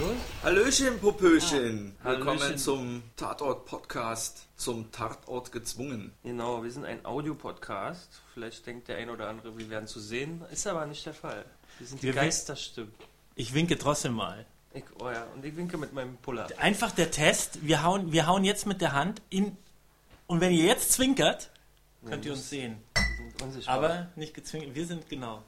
los? Hallöchen, Popöchen. Ah, Willkommen Hallöchen. zum Tatort-Podcast, zum Tatort gezwungen. Genau, wir sind ein Audiopodcast. Vielleicht denkt der ein oder andere, wir werden zu sehen. Ist aber nicht der Fall. Wir sind die Wir Geisterstimmen. Ich winke trotzdem mal. Ich, oh ja, und ich winke mit meinem Puller. Einfach der Test. Wir hauen, wir hauen jetzt mit der Hand in. Und wenn ihr jetzt zwinkert, könnt ihr uns sehen. Wir sind unsichtbar. Aber nicht gezwinkert. Wir sind genau.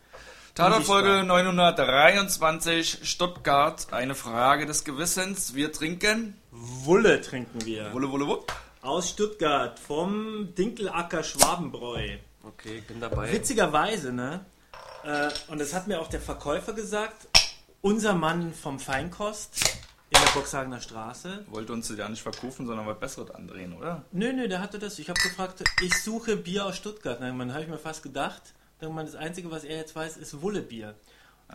Tatort-Folge Unsichtbar. 923, Stuttgart. Eine Frage des Gewissens. Wir trinken. Wulle trinken wir. Wulle, wulle, wupp. Aus Stuttgart vom Dinkelacker Schwabenbräu. okay, ich bin dabei. Witzigerweise, ne? Äh, und das hat mir auch der Verkäufer gesagt. Unser Mann vom Feinkost in der Boxhagener Straße. Wollte uns ja nicht verkaufen, sondern was Besseres andrehen, oder? Nö, nö, der hatte das. Ich habe gefragt, ich suche Bier aus Stuttgart. Dann habe ich mir fast gedacht, dann man das Einzige, was er jetzt weiß, ist Wullebier.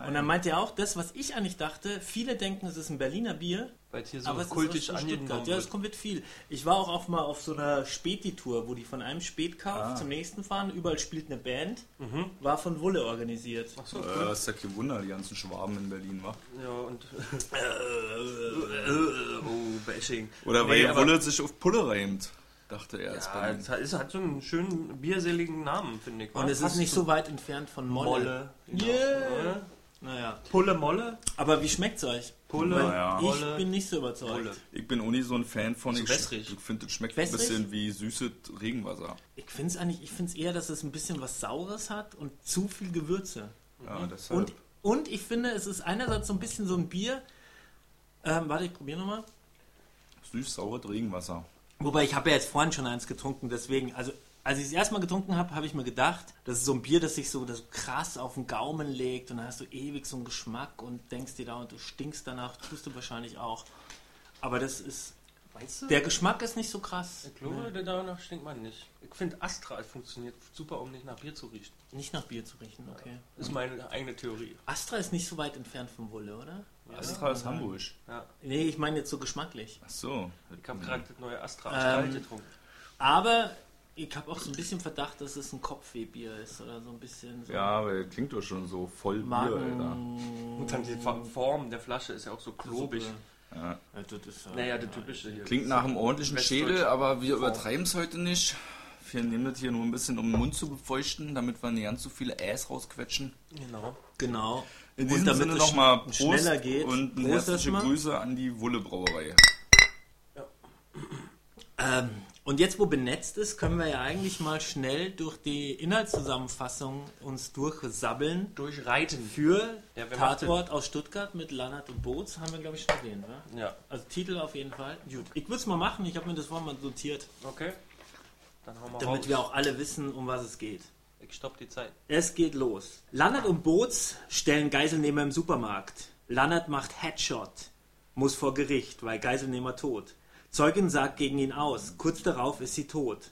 Und dann meinte er auch, das, was ich eigentlich dachte, viele denken, es ist ein Berliner Bier, Weil hier so aber es kultisch ist aus angenommen Stuttgart. Ja, es kommt mit viel. Ich war auch auf mal auf so einer Späti-Tour, wo die von einem Spätkauf Ah. zum nächsten fahren. Überall spielt eine Band. War von Wulle organisiert. Ach so, Äh, cool. ist ja kein Wunder, die ganzen Schwaben in Berlin, wa? Ja, und. oh, Bashing. Oder Nee, weil Wulle sich auf Pulle reimt, dachte er. Ja, bei es hat, es hat so einen schönen bierseligen Namen, finde ich. Und es ist nicht so weit entfernt von Molle. Molle. Genau. Yeah. Naja. Pulle Molle? Aber wie schmeckt's euch? Pulle, Naja. ich Molle. bin nicht so überzeugt. Molle. Ich bin auch nicht so ein Fan von. So ich wässrig. ich finde, es schmeckt Wässrig? ein bisschen wie süßes Regenwasser. Ich finde es eigentlich, ich finde es eher, dass es ein bisschen was Saures hat und zu viel Gewürze. Ja, deshalb. Und, und ich finde, es ist einerseits so ein bisschen so ein Bier. Ähm, warte, ich probiere nochmal. Süß-saures Regenwasser. Wobei ich habe ja jetzt vorhin schon eins getrunken, deswegen, also als ich es erstmal getrunken habe, habe ich mir gedacht, das ist so ein Bier, das sich so das so krass auf den Gaumen legt und dann hast du ewig so einen Geschmack und denkst dir da und du stinkst danach, tust du wahrscheinlich auch. Aber das ist, Meinst du? der Geschmack ist nicht so krass. Ich glaube, der danach stinkt man nicht. Ich finde Astra funktioniert super, um nicht nach Bier zu riechen. Nicht nach Bier zu riechen, okay. Ist meine eigene Theorie. Astra ist nicht so weit entfernt vom Wulle, oder? Astra ist Hamburg. Ja. Nee, ich meine jetzt so geschmacklich. Ach so. Ich habe gerade das neue Astra Ähm, Astral getrunken. Aber ich habe auch so ein bisschen Verdacht, dass es ein Kopfwehbier ist oder so ein bisschen so Ja, aber das klingt doch schon so voll Bier, Alter. Magen. Und dann die Form der Flasche ist ja auch so klobig. Ja. Ja, das ist, ja- Naja, der typische hier. Klingt nach einem ordentlichen. Schädel, aber wir übertreiben es heute nicht. Wir nehmen das hier nur ein bisschen, um den Mund zu befeuchten, damit wir nicht ganz so viele Äs rausquetschen. Genau. Genau. In Und diesem damit Sinne es nochmal Prost schneller geht. und Prost herzliche. Grüße an die Wulle Brauerei. Ähm, und jetzt, wo benetzt ist, können wir ja eigentlich mal schnell durch die Inhaltszusammenfassung uns durchsabbeln. Durchreiten. Für Ja, Tatort aus Stuttgart mit Lannert und Boots haben wir, glaube ich, schon gesehen. Wa? Ja, Also Titel auf jeden Fall. Gut. Ich würde es mal machen. Ich habe mir das vorhin mal notiert, okay. Dann hauen wir damit raus. wir auch alle wissen, um was es geht. Ich stopp die Zeit. Es geht los. Lannert und Boots stellen Geiselnehmer im Supermarkt. Lannert macht Headshot. Muss vor Gericht, weil Geiselnehmer tot. Zeugin sagt gegen ihn aus. Kurz darauf ist sie tot.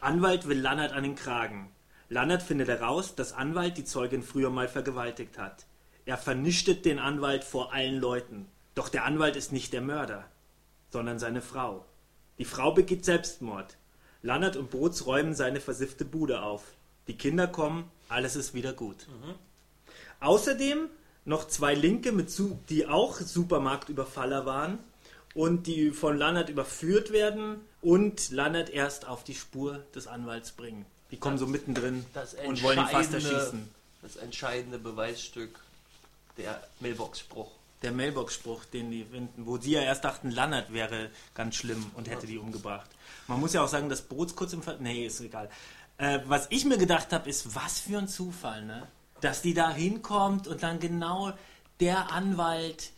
Anwalt will Lannert an den Kragen. Lannert findet heraus, dass Anwalt die Zeugin früher mal vergewaltigt hat. Er vernichtet den Anwalt vor allen Leuten. Doch der Anwalt ist nicht der Mörder, sondern seine Frau. Die Frau begeht Selbstmord. Lannert und Boots räumen seine versiffte Bude auf. Die Kinder kommen, alles ist wieder gut. Außerdem noch zwei Linke, mit die auch Supermarktüberfaller waren und die von Lannert überführt werden und Lannert erst auf die Spur des Anwalts bringen. Die kommen so mittendrin Das und wollen ihn fast erschießen. Das entscheidende Beweisstück, der Mailbox-Spruch. Der Mailbox-Spruch, den die finden, wo sie ja erst dachten, Lannert wäre ganz schlimm und hätte die umgebracht. Man muss ja auch sagen, dass Boots kurz im Ver Nee, ist egal. Äh, was ich mir gedacht habe, ist, was für ein Zufall, ne? Dass die da hinkommt und dann genau der Anwalt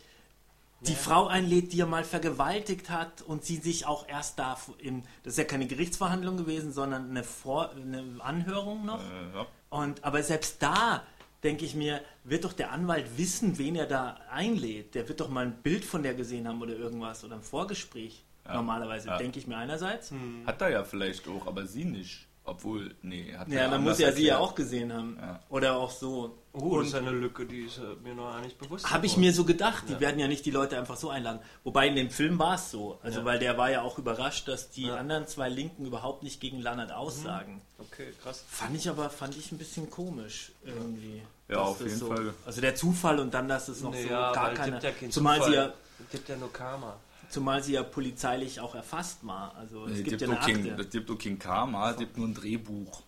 die Frau einlädt, die er mal vergewaltigt hat und sie sich auch erst da in, das ist ja keine Gerichtsverhandlung gewesen, sondern eine, Vor eine Anhörung noch. Äh, ja. Und, aber selbst da denke ich mir, wird doch der Anwalt wissen, wen er da einlädt. Der wird doch mal ein Bild von der gesehen haben oder irgendwas oder ein Vorgespräch. Ja. Normalerweise Ja. denke ich mir einerseits. Hat er ja vielleicht auch, aber sie nicht. Obwohl, nee, hat er Ja, dann muss er sie ja erklärt. auch gesehen haben. Ja. Oder auch so. Oh, das ist Und eine Lücke, die ist äh, mir noch nicht bewusst. habe ich mir so gedacht, die Ja. werden ja nicht die Leute einfach so einladen. Wobei in dem Film war es so. Also Ja. weil der war ja auch überrascht, dass die Ja. Mhm. anderen zwei Linken überhaupt nicht gegen Lannert aussagen. Okay, krass. Fand ich aber, fand ich ein bisschen komisch irgendwie. Ja, auf das jeden so, Fall. Also der Zufall und dann, dass es noch so Naja, gar keine. gibt ja keinen zumal sie Zufall. ja. Es gibt gibt ja nur Karma. Zumal sie ja polizeilich auch erfasst war. Also es Es gibt gibt ja eine auch kein, Akte. das gibt kein Karma, es gibt nur ein Drehbuch.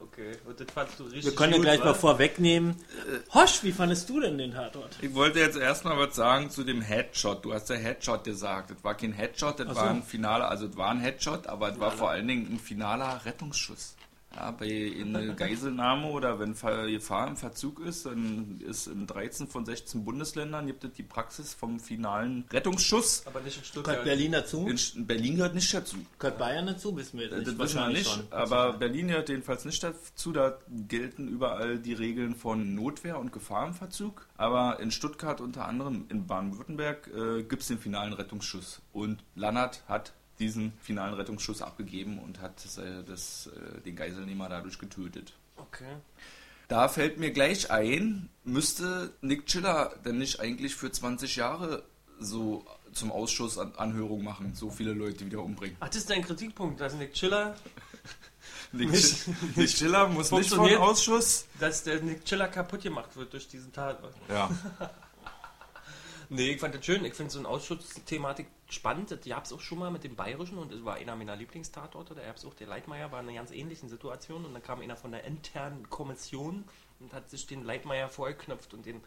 Okay, und das fandst du richtig Wir können ja gleich wa? mal vorwegnehmen. Hosch, wie fandest du denn den Tatort? Ich wollte jetzt erstmal was sagen zu dem Headshot. Du hast ja Headshot gesagt. Das war kein Headshot, das Ach war so. ein finaler, also es war ein Headshot, aber es war vor allen Dingen ein finaler Rettungsschuss. Ja, bei einer Geiselnahme oder wenn Gefahr im Verzug ist, dann ist in 13 von 16 Bundesländern gibt es die Praxis vom finalen Rettungsschuss. Aber nicht in Gehört Stuttgart. Berlin dazu? In Berlin gehört nicht dazu. Gehört Bayern dazu? Wissen wir jetzt nicht. Das wissen wir Wahrscheinlich nicht, schon. aber Berlin gehört jedenfalls nicht dazu. Da gelten überall die Regeln von Notwehr und Gefahr im Verzug. Aber in Stuttgart unter anderem, in Baden-Württemberg, äh, gibt es den finalen Rettungsschuss. Und Lannert hat diesen finalen Rettungsschuss abgegeben und hat äh, das, äh, den Geiselnehmer dadurch getötet. Okay. Da fällt mir gleich ein, müsste Nick Chiller denn nicht eigentlich für 20 Jahre so zum Ausschuss an Anhörung machen, so viele Leute wieder umbringen. Ach, das ist dein Kritikpunkt, dass Nick Chiller, Nick, Nicht- Nick Chiller muss nicht vom funktioniert. Ausschuss. dass der Nick Chiller kaputt gemacht wird durch diesen Tatort. Ja. Nee, ich fand das schön. Ich finde so eine Ausschussthematik spannend. Das gab es auch schon mal mit dem Bayerischen und es war einer meiner Lieblingstatorte. Es auch, der Leitmeier war in einer ganz ähnlichen Situation und dann kam einer von der internen Kommission und hat sich den Leitmeier vorgeknöpft und den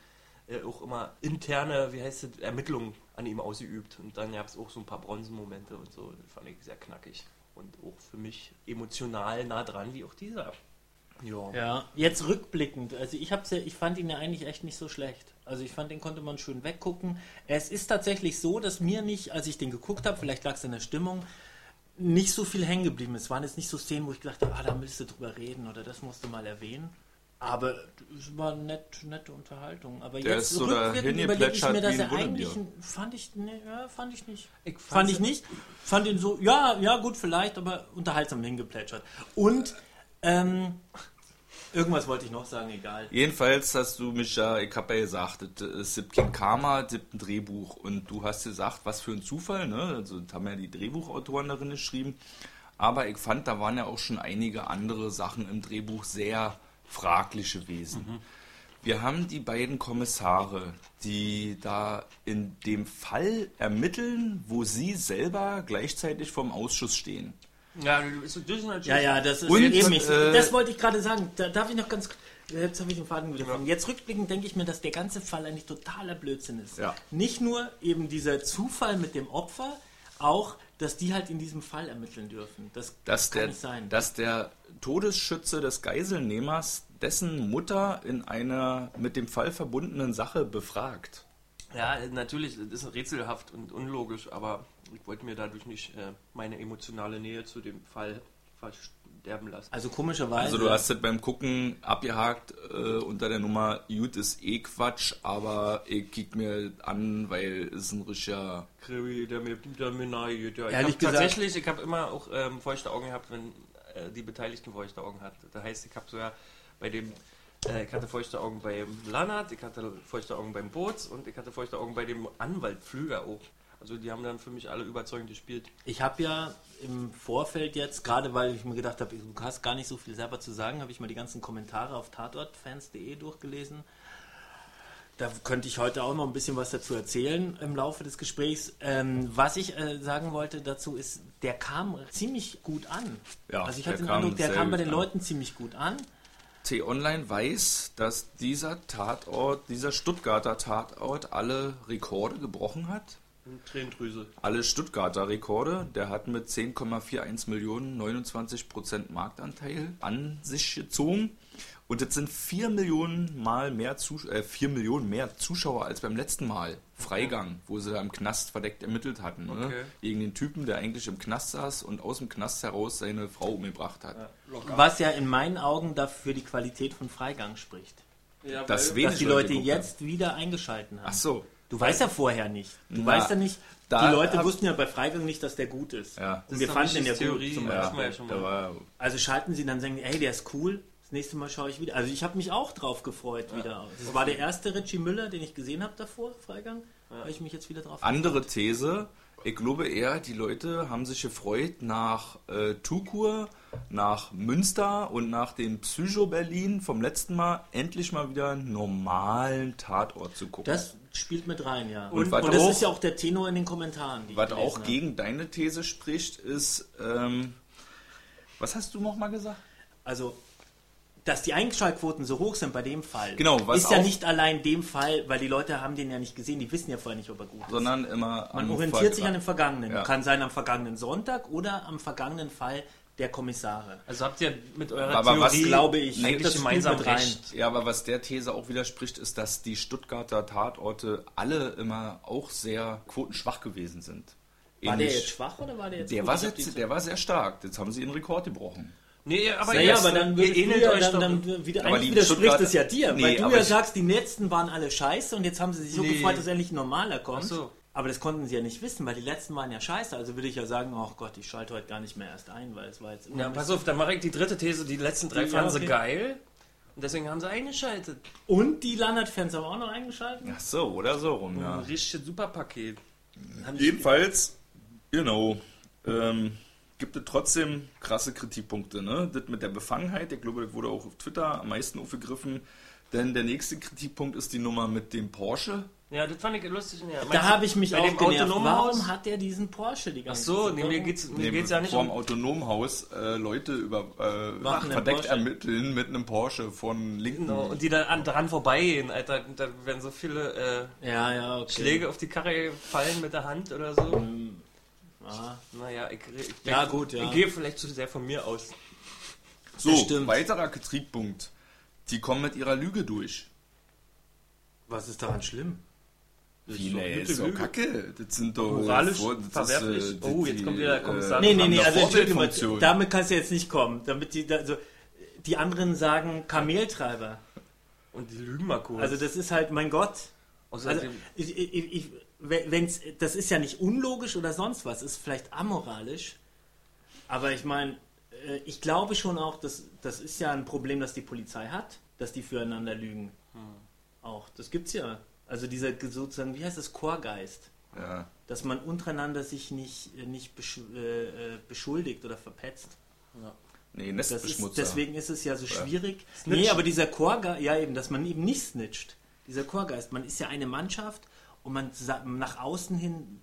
äh, auch immer interne, wie heißt es, Ermittlungen an ihm ausgeübt. Und dann gab es auch so ein paar Bronzenmomente und so. Das fand ich sehr knackig und auch für mich emotional nah dran, wie auch dieser. Ja. Ja, jetzt rückblickend, also ich hab's ja, ich fand ihn ja eigentlich echt nicht so schlecht. Also ich fand, den konnte man schön weggucken. Es ist tatsächlich so, dass mir nicht, als ich den geguckt habe, vielleicht lag es an der Stimmung, nicht so viel hängen geblieben ist. Es waren jetzt nicht so Szenen, wo ich gedacht habe, ah, da müsste drüber reden oder das musst du mal erwähnen. Aber es war nett, nette Unterhaltung. Aber Der jetzt so rückwirkend überlege ich mir, dass er eigentlich, ein- fand ich, ne, ja, fand ich nicht. Ich Fand ich nicht. Fand ihn so, ja, ja, gut, vielleicht, aber unterhaltsam hingeplätschert. Und, ähm, irgendwas wollte ich noch sagen, egal. Jedenfalls hast du mich ja, ich habe ja gesagt, es es gibt kein Karma, es gibt ein Drehbuch. Und du hast gesagt, was für ein Zufall, ne? Also das haben ja die Drehbuchautoren darin geschrieben. Aber ich fand, da waren ja auch schon einige andere Sachen im Drehbuch sehr fraglich gewesen. Wir haben die beiden Kommissare, die da in dem Fall ermitteln, wo sie selber gleichzeitig vom Ausschuss stehen. Ja, das das. Ja, ja, das ist Und, eben, ich, äh, das wollte ich gerade sagen. Da darf ich noch ganz, jetzt habe ich den Faden wieder verloren. Jetzt rückblickend denke ich mir, dass der ganze Fall eigentlich totaler Blödsinn ist. Ja. Nicht nur eben dieser Zufall mit dem Opfer, auch, dass die halt in diesem Fall ermitteln dürfen. Das dass kann der, nicht sein. dass der Todesschütze des Geiselnehmers dessen Mutter in einer mit dem Fall verbundenen Sache befragt. Ja, natürlich, das ist rätselhaft und unlogisch, aber ich wollte mir dadurch nicht äh, meine emotionale Nähe zu dem Fall verderben lassen. also komischerweise. Also du hast das beim Gucken abgehakt äh, unter der Nummer Jut ist eh Quatsch, aber ich kick mir an, weil es ein richtiger Kribi, der mir, der mir nahe geht. Ja. Ich Ehrlich gesagt- tatsächlich, ich habe immer auch ähm, feuchte Augen gehabt, wenn äh, die Beteiligten feuchte Augen hatten. Das heißt, ich habe sogar bei dem, ich hatte feuchte Augen beim Lannert, ich hatte feuchte Augen beim Boots und ich hatte feuchte Augen bei dem Anwalt Pflüger auch. Also die haben dann für mich alle überzeugend gespielt. Ich habe ja im Vorfeld jetzt, gerade weil ich mir gedacht habe, du hast gar nicht so viel selber zu sagen, habe ich mal die ganzen Kommentare auf tatortfans.de durchgelesen. Da könnte ich heute auch noch ein bisschen was dazu erzählen im Laufe des Gesprächs. Ähm, was ich äh, sagen wollte dazu ist, der kam ziemlich gut an. Ja, also ich hatte den Eindruck, der kam bei den an. Leuten ziemlich gut an. T-Online weiß, dass dieser Tatort, dieser Stuttgarter Tatort alle Rekorde gebrochen hat. Tränendrüse. Alle Stuttgarter Rekorde. Der hat mit 10,41 Millionen 29 Prozent Marktanteil an sich gezogen. Und jetzt sind 4 Millionen mal mehr Zus äh, 4 Millionen mehr Zuschauer als beim letzten Mal. Freigang, wo sie da im Knast verdeckt ermittelt hatten. Ne? Okay. Gegen den Typen, der eigentlich im Knast saß und aus dem Knast heraus seine Frau umgebracht hat. Was ja in meinen Augen dafür die Qualität von Freigang spricht. Ja, Das Dass die Leute Leute jetzt wieder eingeschalten haben. Ach so. Du weißt ja vorher nicht. Du Na, weißt ja nicht. da Die Leute wussten ja bei Freigang nicht, dass der gut ist. Ja. Und wir ist fanden den ja nicht gut. Theorie, Zum ja. Beispiel. Das ja Also schalten sie dann sagen, ey, der ist cool. Das nächste Mal schaue ich wieder. Also ich habe mich auch drauf gefreut wieder. Das war der erste Richie Müller, den ich gesehen habe davor, Freigang. Habe ich mich jetzt wieder drauf Andere These, Ich glaube eher, die Leute haben sich gefreut nach äh, Tukur, nach Münster und nach dem Psycho-Berlin vom letzten Mal endlich mal wieder einen normalen Tatort zu gucken. Das spielt mit rein, ja. Und Und, und das auch- ist ja auch der Tenor in den Kommentaren. Was auch habe. gegen deine These spricht, ist, ähm, was hast du nochmal gesagt? Also, dass die Einschaltquoten so hoch sind bei dem Fall, Genau, was ist ja nicht allein dem Fall, weil die Leute haben den ja nicht gesehen, die wissen ja vorher nicht, ob er gut ist. Sondern immer Man am orientiert Ver- sich an dem Vergangenen. Ja. Kann sein am vergangenen Sonntag oder am vergangenen Fall der Kommissare. Also habt ihr mit eurer Aber was Theorie glaube ich, eigentlich das gemeinsam rein. recht. Ja, aber was der These auch widerspricht, ist, dass die Stuttgarter Tatorte alle immer auch sehr quotenschwach gewesen sind. War der Ähnlich- jetzt schwach oder war der jetzt Der gut? war, sehr, der war sehr stark. Jetzt haben sie ihren Rekord gebrochen. Nee, aber Naja, aber dann ihr ähnelt ja, euch dann, dann wieder, Aber eigentlich widerspricht es ja dir, Nee, weil du ja sagst, die letzten waren alle scheiße und jetzt haben sie sich so Nee. gefreut, dass endlich ein normaler kommt. Ach so. Aber das konnten sie ja nicht wissen, weil die letzten waren ja scheiße. Also würde ich ja sagen, oh Gott, ich schalte heute gar nicht mehr erst ein, weil es war jetzt immer Ja, pass auf, dann mache ich die dritte These. Die letzten drei Ja, fanden sie okay. geil. Und deswegen haben sie eingeschaltet. Und die Landert-Fans haben auch noch eingeschaltet. Ach so, oder so rum, Ein ja. richtiges Superpaket. Jedenfalls, genau, ähm, gibt es trotzdem krasse Kritikpunkte. Ne? Das mit der Befangenheit, ich glaube, das wurde auch auf Twitter am meisten aufgegriffen. Denn der nächste Kritikpunkt ist die Nummer mit dem Porsche. Ja, das fand ich lustig. Ja, Da habe ich mich bei auch dem genervt. autonomen Warum Haus? hat der diesen Porsche die Ach ganze so, Zeit? nee, mir geht's, mir Nee, geht's ja nicht vor dem um... Autonomhaus äh, Leute über äh, verdeckt ermitteln mit einem Porsche von linken. Genau, und die dann an, dran vorbeigehen, Alter. Da werden so viele äh, Ja, ja, okay. Schläge auf die Karre fallen mit der Hand oder so. Ah, Naja, ich, ich Ja, denk- gut, ja. Ich gehe vielleicht zu sehr von mir aus. So, Das weiterer Kritikpunkt. Die kommen mit ihrer Lüge durch. was ist daran schlimm? So gute ist doch Lüge. kacke. Das sind doch Moralisch vor- das verwerflich. Ist, äh, Oh, die- jetzt kommt wieder der Kommissar. Nee, nee, nee, also entschuldige mal, damit kannst du jetzt nicht kommen. Damit die, also, die anderen sagen Kameltreiber. Und die lügen mal kurz. Also das ist halt, mein Gott. Also, ich, ich, ich, wenn's, das ist ja nicht unlogisch oder sonst was, ist vielleicht amoralisch. Aber ich meine, äh, ich glaube schon auch, dass das ist ja ein Problem, das die Polizei hat, dass die füreinander lügen. Auch, das gibt's ja. Also dieser sozusagen, wie heißt das, Chorgeist. Ja. Dass man untereinander sich nicht, äh, nicht besch äh, äh, beschuldigt oder verpetzt. Nee, Das ist, Nestbeschmutzer. deswegen ist es ja so schwierig. Snitch. Nee, aber dieser Chorgeist, ja eben, dass man eben nicht snitcht. Dieser Chorgeist, man ist ja eine Mannschaft und man nach außen hin,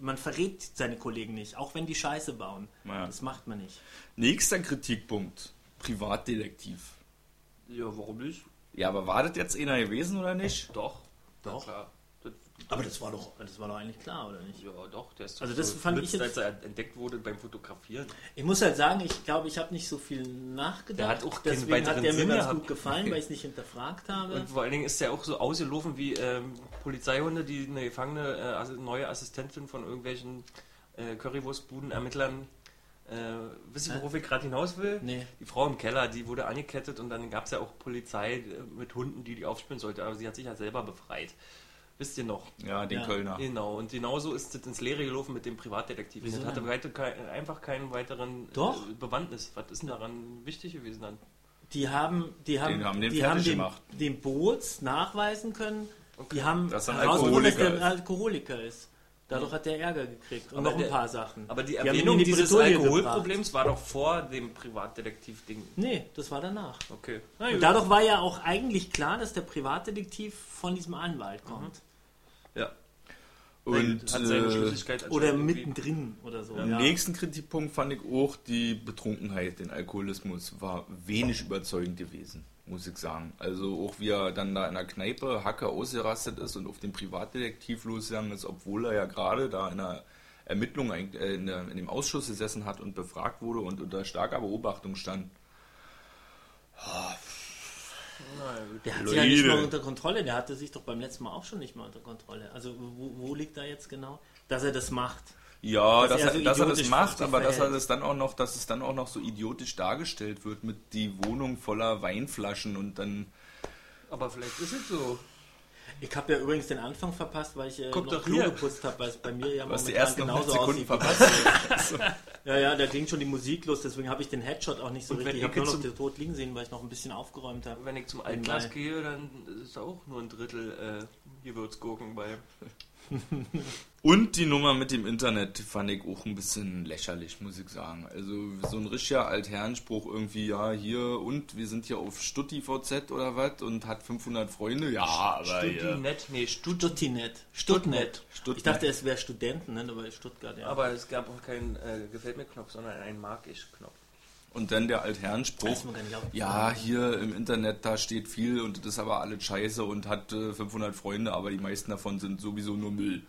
man verrät seine Kollegen nicht, auch wenn die Scheiße bauen. Ja. Das macht man nicht. Nächster Kritikpunkt. Privatdetektiv. ja, warum nicht? Ja, aber war das jetzt einer gewesen oder nicht? Doch. Doch. Ja, Aber das war doch, das war doch eigentlich klar, oder nicht? ja, doch. Der ist Also das so fand ich nützt, jetzt- als er entdeckt wurde beim Fotografieren. Ich muss halt sagen, ich glaube, ich habe nicht so viel nachgedacht. Der hat auch Deswegen hat der mir ganz gut gefallen, weil ich es nicht hinterfragt habe. Und vor allen Dingen ist der auch so ausgelaufen wie ähm, Polizeihunde, die eine gefangene äh, neue Assistentin von irgendwelchen äh, Currywurstbuden-Ermittlern. Äh, wisst ihr, worauf ich gerade hinaus will? Nee. Die Frau im Keller, die wurde angekettet und dann gab es ja auch Polizei äh, mit Hunden, die die aufspüren sollte, aber sie hat sich ja selber befreit. Wisst ihr noch? Ja, den Ja. Kölner. Genau, und genauso ist das ins Leere gelaufen mit dem Privatdetektiv. Wieso Das hatte weiter, kein, einfach keinen weiteren Doch. Äh, Bewandtnis. Was ist denn daran wichtig gewesen dann? Die haben, die haben, Den haben den die haben den, gemacht. den Boots nachweisen können. Die haben Dass er ein herausgefunden, dass der Alkoholiker Alkoholiker ist. Dadurch hat der Ärger gekriegt. Und Aber noch ein der- paar Sachen. Aber die Erwähnung die dieses Bredouille Alkoholproblems war doch vor dem Privatdetektiv-Ding. gebracht. Nee, das war danach. Okay. Und dadurch war ja auch eigentlich klar, dass der Privatdetektiv von diesem Anwalt kommt. Ja. Und hat seine äh, Schlüssigkeit Oder mittendrin oder so. Im Ja. nächsten Kritikpunkt fand ich auch die Betrunkenheit, den Alkoholismus war wenig überzeugend gewesen, muss ich sagen. Also auch wie er dann da in der Kneipe Hacke ausgerastet ist und auf den Privatdetektiv losgegangen ist, obwohl er ja gerade da in der Ermittlung, eigentlich, äh, in, der, in dem Ausschuss gesessen hat und befragt wurde und unter starker Beobachtung stand. Na Der hat sich ja nicht mal unter Kontrolle. Der hatte sich doch beim letzten Mal auch schon nicht mal unter Kontrolle. Also wo, wo liegt da jetzt genau? Dass er das macht. Ja, Dass dass, er so dass er das macht, aber dass er das dann auch noch, dass es dann auch noch so idiotisch dargestellt wird mit die Wohnung voller Weinflaschen und dann Aber vielleicht ist es so. Ich habe ja übrigens den Anfang verpasst, weil ich äh, Guck noch doch Klo geputzt habe, weil es bei mir ja Du hast die momentan ersten genauso 100 Sekunden aussieht. verpasst. Ja, ja, da ging schon die Musik los, deswegen habe ich den Headshot auch nicht so richtig. Ich habe nur noch den tot liegen sehen, weil ich noch ein bisschen aufgeräumt habe. Wenn ich zum Altglas gehe, dann ist auch nur ein Drittel äh, Gewürzgurken bei. Und die Nummer mit dem Internet fand ich auch ein bisschen lächerlich, muss ich sagen. Also so ein richtiger Altherrenspruch irgendwie, ja, hier und wir sind hier auf StudiVZ oder was und hat 500 Freunde. Ja, aber hier. Studinet, nee, Stuttinet. Stutnet. Stutnet. Ich dachte, es wäre Studenten, ne? aber Stuttgart, ja. aber es gab auch keinen äh, Gefällt mir Knopf, sondern einen Mag ich Knopf. Und dann der Altherrenspruch. Ja, hier im Internet, da steht viel und das ist aber alles scheiße und hat äh, 500 Freunde, aber die meisten davon sind sowieso nur Müll.